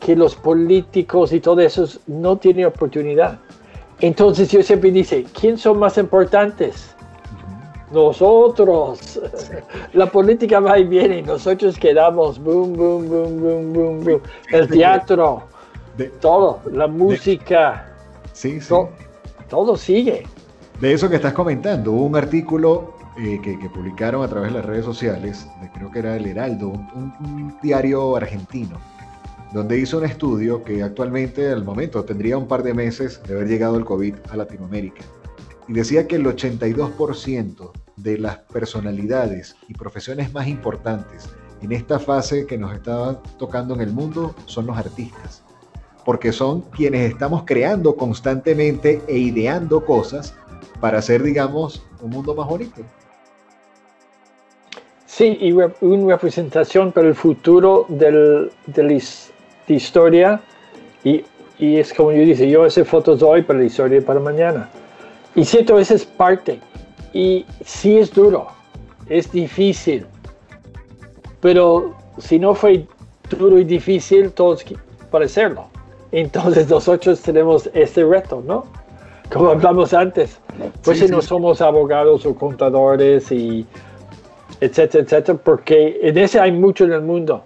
[SPEAKER 6] que los políticos y todo eso no tienen oportunidad. Entonces yo siempre dice, ¿quién son más importantes? Nosotros. La política va y viene nosotros quedamos boom, boom, boom, boom, boom, boom. El teatro,
[SPEAKER 5] de,
[SPEAKER 6] todo, la música,
[SPEAKER 5] sí, sí.
[SPEAKER 6] to- todo sigue.
[SPEAKER 5] De eso que estás comentando, hubo un artículo eh, que, que publicaron a través de las redes sociales, de- creo que era El Heraldo, un, un- diario argentino, donde hizo un estudio que actualmente, al momento, tendría un par de meses de haber llegado el COVID a Latinoamérica. Y decía que el 82% de las personalidades y profesiones más importantes en esta fase que nos está tocando en el mundo son los artistas porque son quienes estamos creando constantemente e ideando cosas para hacer, digamos, un mundo más bonito.
[SPEAKER 6] Sí, y re- una representación para el futuro del- de la de historia. Y, y es como yo dice, yo hice fotos hoy para la historia para mañana. Y siento, esa es parte. Y sí es duro, es difícil. Pero si no fue duro y difícil, todos para hacerlo. Entonces nosotros tenemos este reto, ¿no? Como hablamos antes. Pues
[SPEAKER 5] Sí,
[SPEAKER 6] si no
[SPEAKER 5] sí.
[SPEAKER 6] somos abogados o contadores y etcétera, etcétera, porque en ese hay mucho en el mundo.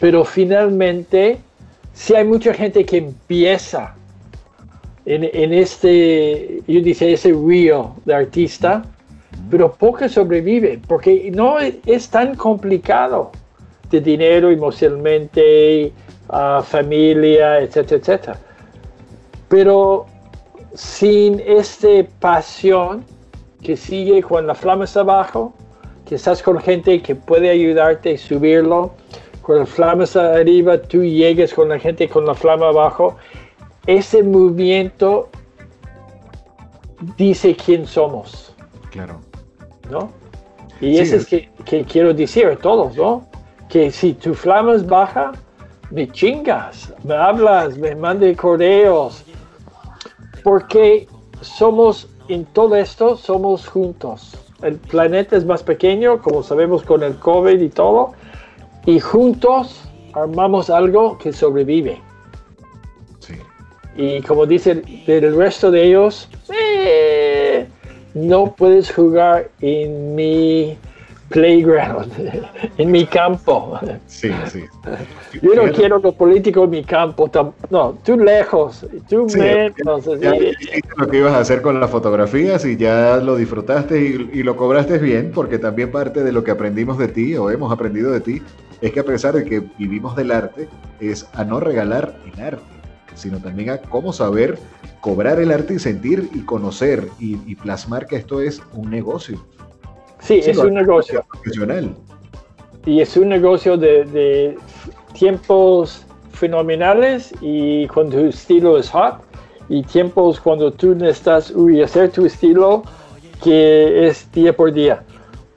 [SPEAKER 6] Pero finalmente, sí hay mucha gente que empieza en, en este, yo dice, ese río de artista, pero poco sobrevive, porque no es, tan complicado de dinero emocionalmente, ah, familia, etcétera, etcétera. Pero sin esta pasión que sigue cuando la flama está abajo, que estás con gente que puede ayudarte a subirlo, cuando la flama está arriba, tú llegues con la gente con la flama abajo, ese movimiento dice quién somos,
[SPEAKER 5] Claro.
[SPEAKER 6] ¿no? Y
[SPEAKER 5] Sí,
[SPEAKER 6] eso es
[SPEAKER 5] es-
[SPEAKER 6] que, que quiero decir a todos, ¿no? Que si tu flama es baja, me chingas, me hablas, me mandes correos, porque somos, en todo esto, somos juntos. El planeta es más pequeño, como sabemos con el COVID y todo, y juntos armamos algo que sobrevive.
[SPEAKER 5] Sí.
[SPEAKER 6] Y como dicen del resto de ellos, eh, no puedes jugar en mi playground, en mi campo.
[SPEAKER 5] Sí, sí.
[SPEAKER 6] Yo no quiero los políticos en mi campo. No, tú lejos, tú
[SPEAKER 5] Sí,
[SPEAKER 6] menos.
[SPEAKER 5] Ya hiciste lo que ibas a hacer con las fotografías y ya lo disfrutaste y, y lo cobraste bien, porque también parte de lo que aprendimos de ti o hemos aprendido de ti es que a pesar de que vivimos del arte, es a no regalar el arte, sino también a cómo saber cobrar el arte y sentir y conocer y, y plasmar que esto es un negocio.
[SPEAKER 6] Sí,
[SPEAKER 5] Sí,
[SPEAKER 6] es un negocio.
[SPEAKER 5] Profesional.
[SPEAKER 6] Y es un negocio de, de tiempos fenomenales y cuando tu estilo es hot y tiempos cuando tú necesitas hacer tu estilo que es día por día.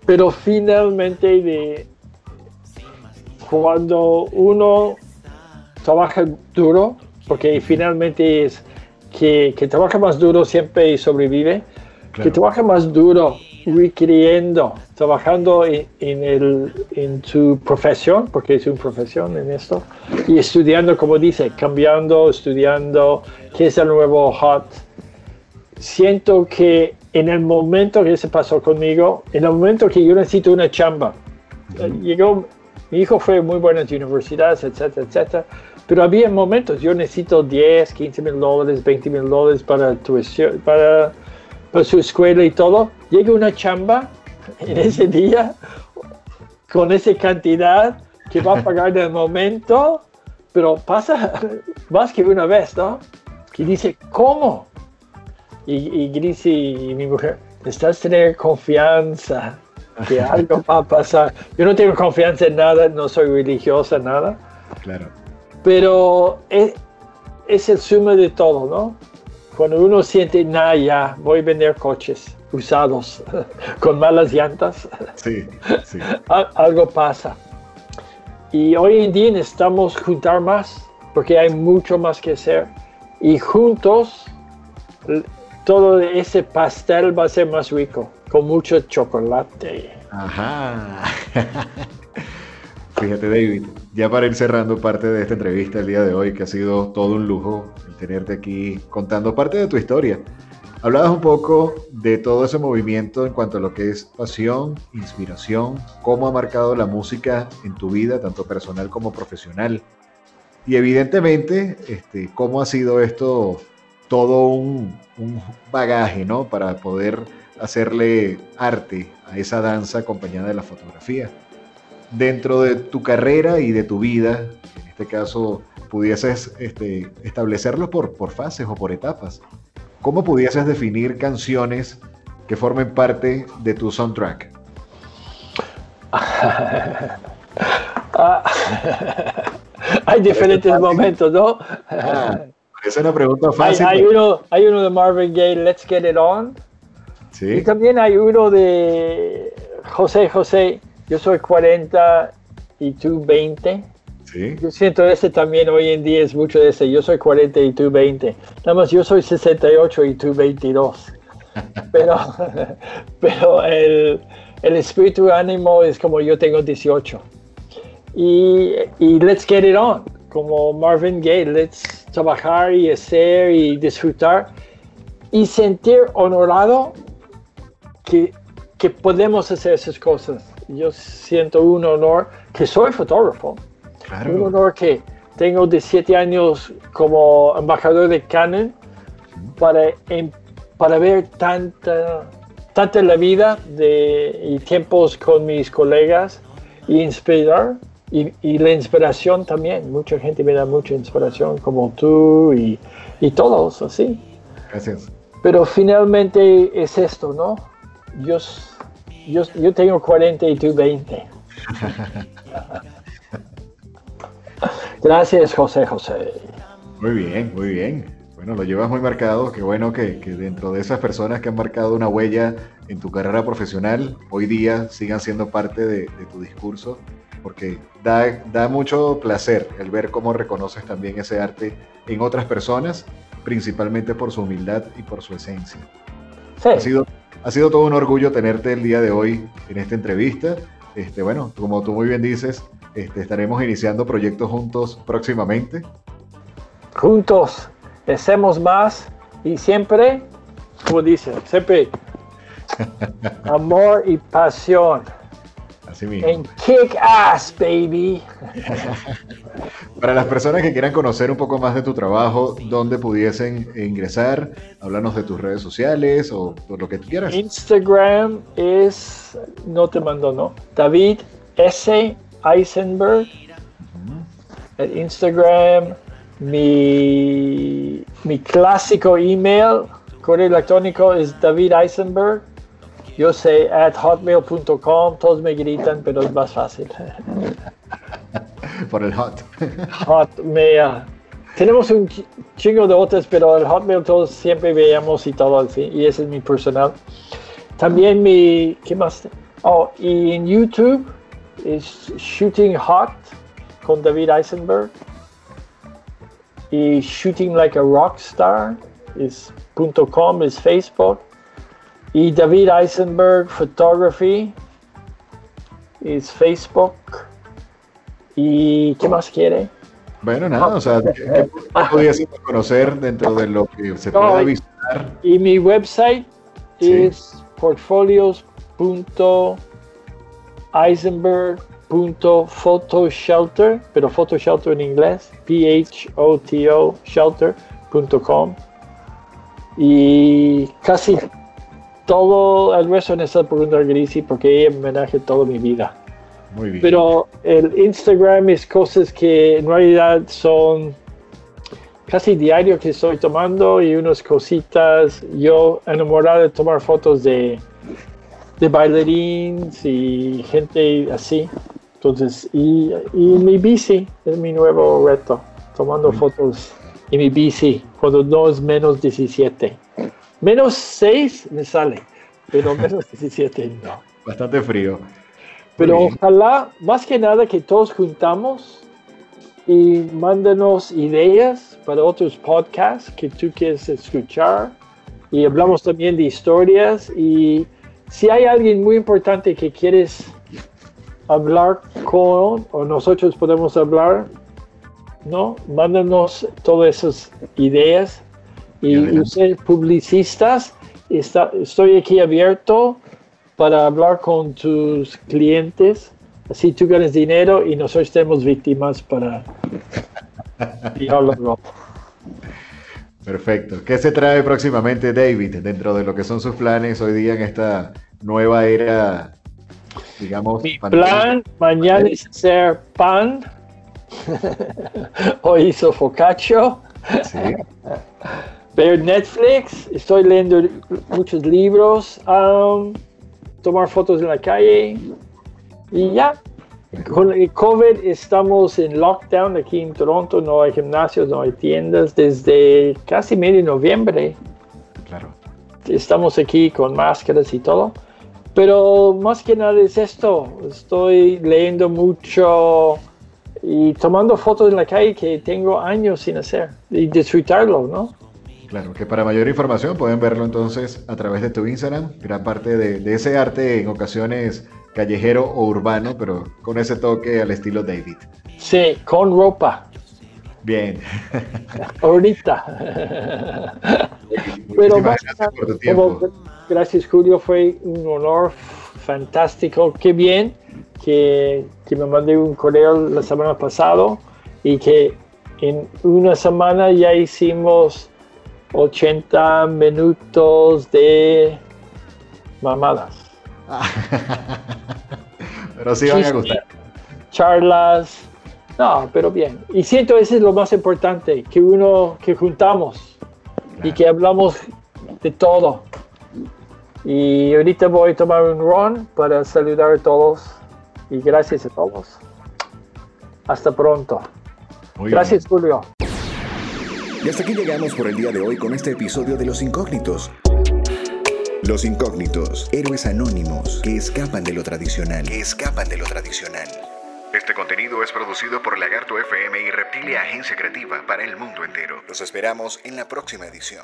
[SPEAKER 6] Pero finalmente de cuando uno trabaja duro, porque finalmente es que, que trabaja más duro siempre sobrevive, que
[SPEAKER 5] Claro.
[SPEAKER 6] trabaja más duro requiriendo, trabajando en, en, el, en su profesión, porque es una profesión en esto, y estudiando, como dice, cambiando, estudiando, qué es el nuevo hot. Siento que en el momento que se pasó conmigo, en el momento que yo necesito una chamba, llegó, mi hijo fue muy buenas universidades, etcétera, etcétera, pero había momentos, yo necesito 10, 15 mil dólares, 20 mil dólares para, para, para su escuela y todo. Llega una chamba en ese día con esa cantidad que va a pagar de momento, pero pasa más que una vez, ¿no? Y dice, ¿cómo? Y, y Gris y mi mujer, estás tener confianza que algo va a pasar. Yo no tengo confianza en nada, no soy religiosa, nada.
[SPEAKER 5] Claro.
[SPEAKER 6] Pero es, es el sumo de todo, ¿no? Cuando uno siente, nada, ya, voy a vender coches usados con malas llantas,
[SPEAKER 5] sí, sí.
[SPEAKER 6] algo pasa. Y hoy en día necesitamos juntar más, porque hay mucho más que hacer. Y juntos, todo ese pastel va a ser más rico, con mucho chocolate.
[SPEAKER 5] Ajá. Fíjate, David, ya para ir cerrando parte de esta entrevista el día de hoy, que ha sido todo un lujo tenerte aquí contando parte de tu historia. Hablabas un poco de todo ese movimiento en cuanto a lo que es pasión, inspiración, cómo ha marcado la música en tu vida, tanto personal como profesional. Y evidentemente, este, cómo ha sido esto todo un, un bagaje, ¿no? Para poder hacerle arte a esa danza acompañada de la fotografía. Dentro de tu carrera y de tu vida, en este caso, pudieses este, establecerlo por, por fases o por etapas. ¿Cómo pudieses definir canciones que formen parte de tu soundtrack?
[SPEAKER 6] hay diferentes momentos, ¿no?
[SPEAKER 5] Ah, es una pregunta fácil.
[SPEAKER 6] Hay, hay, uno, hay uno de Marvin Gaye, Let's Get It On.
[SPEAKER 5] Sí.
[SPEAKER 6] Y también hay uno de José José, yo soy 40 y tú 20.
[SPEAKER 5] Sí.
[SPEAKER 6] Yo siento ese también hoy en día es mucho de ese. Yo soy 40 y tú 20. Nada más yo soy 68 y tú 22. Pero, pero el, el espíritu ánimo es como yo tengo 18. Y, y let's get it on. Como Marvin Gaye, let's trabajar y hacer y disfrutar. Y sentir honorado que, que podemos hacer esas cosas. Yo siento un honor que soy fotógrafo.
[SPEAKER 5] Claro.
[SPEAKER 6] Un honor que tengo 17 años como embajador de Canon para, em, para ver tanta, tanta la vida de, y tiempos con mis colegas y inspirar. Y, y, la inspiración también. Mucha gente me da mucha inspiración, como tú y, y todos así.
[SPEAKER 5] Gracias.
[SPEAKER 6] Pero finalmente es esto, ¿no? Yo, yo, yo tengo 40 y tú 20. Gracias, José José.
[SPEAKER 5] Muy bien, muy bien. Bueno, lo llevas muy marcado. Qué bueno que, que, dentro de esas personas que han marcado una huella en tu carrera profesional, hoy día sigan siendo parte de, de tu discurso, porque da, da mucho placer el ver cómo reconoces también ese arte en otras personas, principalmente por su humildad y por su esencia.
[SPEAKER 6] Sí.
[SPEAKER 5] Ha sido, ha sido todo un orgullo tenerte el día de hoy en esta entrevista. Este, bueno, como tú muy bien dices, este, estaremos iniciando proyectos juntos próximamente.
[SPEAKER 6] Juntos, hacemos más y siempre, como dice, siempre amor y pasión.
[SPEAKER 5] Así mismo.
[SPEAKER 6] En kick ass, baby.
[SPEAKER 5] Para las personas que quieran conocer un poco más de tu trabajo, ¿dónde pudiesen ingresar? Háblanos de tus redes sociales o por lo que tú quieras.
[SPEAKER 6] Instagram es, no te mando, no. David S. Eisenberg. El Instagram, mi, mi clásico email, correo electrónico es David Eisenberg. Yo sé, at hotmail.com, todos me gritan, pero es más fácil.
[SPEAKER 5] Por el hot.
[SPEAKER 6] Hotmail. Tenemos un chingo de otras, pero el Hotmail todos siempre veíamos y todo al fin. Y ese es mi personal. También mi, ¿qué más? Oh, y en YouTube es Shooting Hot con David Eisenberg. Y Shooting Like a Rockstar es .com, es Facebook. Y David Eisenberg Photography es Facebook. ¿Y qué más quiere?
[SPEAKER 5] Bueno, nada, o sea, ¿qué pudiésemos conocer dentro de lo que se pueda visitar?
[SPEAKER 6] Y mi website es portfolios.eisenberg.photoshelter, pero photoshelter en inglés, P-H-O-T-O shelter.com. Y casi todo el resto en esta pregunta Grisi porque ella me homenaje toda mi vida.
[SPEAKER 5] Muy bien.
[SPEAKER 6] Pero el Instagram es cosas que en realidad son casi diario que estoy tomando y unas cositas. Yo enamorado de tomar fotos de, de bailarines y gente así. Entonces, y, y mi bici es mi nuevo reto, tomando fotos en mi bici cuando no es menos 17. Menos 6 me sale, pero menos 17 no.
[SPEAKER 5] Bastante frío.
[SPEAKER 6] Pero ojalá, más que nada, que todos juntamos y mándanos ideas para otros podcasts que tú quieres escuchar. Y hablamos también de historias. Y si hay alguien muy importante que quieres hablar con o nosotros podemos hablar, ¿no? Mándanos todas esas ideas. Y, ustedes publicistas, está, estoy aquí abierto para hablar con tus clientes. Así tú ganas dinero y nosotros tenemos víctimas para
[SPEAKER 5] Perfecto. ¿Qué se trae próximamente David dentro de lo que son sus planes hoy día en esta nueva era, digamos?
[SPEAKER 6] Mi plan mañana es hacer pan. hoy hizo focaccia. Sí. Ver Netflix. Estoy leyendo muchos libros. Um, tomar fotos en la calle y ya. Con el COVID estamos en lockdown aquí en Toronto, no hay gimnasios, no hay tiendas desde casi medio de noviembre.
[SPEAKER 5] Claro.
[SPEAKER 6] Estamos aquí con máscaras y todo. Pero más que nada es esto, estoy leyendo mucho y tomando fotos en la calle que tengo años sin hacer y disfrutarlo, ¿no?
[SPEAKER 5] Claro, que para mayor información pueden verlo entonces a través de tu Instagram, gran parte de, ese arte en ocasiones callejero o urbano, pero con ese toque al estilo David.
[SPEAKER 6] Sí, con ropa.
[SPEAKER 5] Bien.
[SPEAKER 6] Ahorita. pero gracias, por tu tiempo. gracias Julio, fue un honor fantástico. Qué bien que, que me mandé un correo la semana pasada y que en una semana ya hicimos 80 minutos de mamadas.
[SPEAKER 5] pero sí van a gustar.
[SPEAKER 6] Charlas. No, pero bien. Y siento eso es lo más importante, que uno, que juntamos y que hablamos de todo. Y ahorita voy a tomar un run para saludar a todos y gracias a todos. Hasta pronto. gracias, Julio.
[SPEAKER 1] Y hasta aquí llegamos por el día de hoy con este episodio de Los Incógnitos. Los Incógnitos, héroes anónimos que escapan de lo tradicional. Escapan de lo tradicional.
[SPEAKER 2] Este contenido es producido por Lagarto FM y Reptilia Agencia Creativa para el mundo entero.
[SPEAKER 1] Los esperamos en la próxima edición.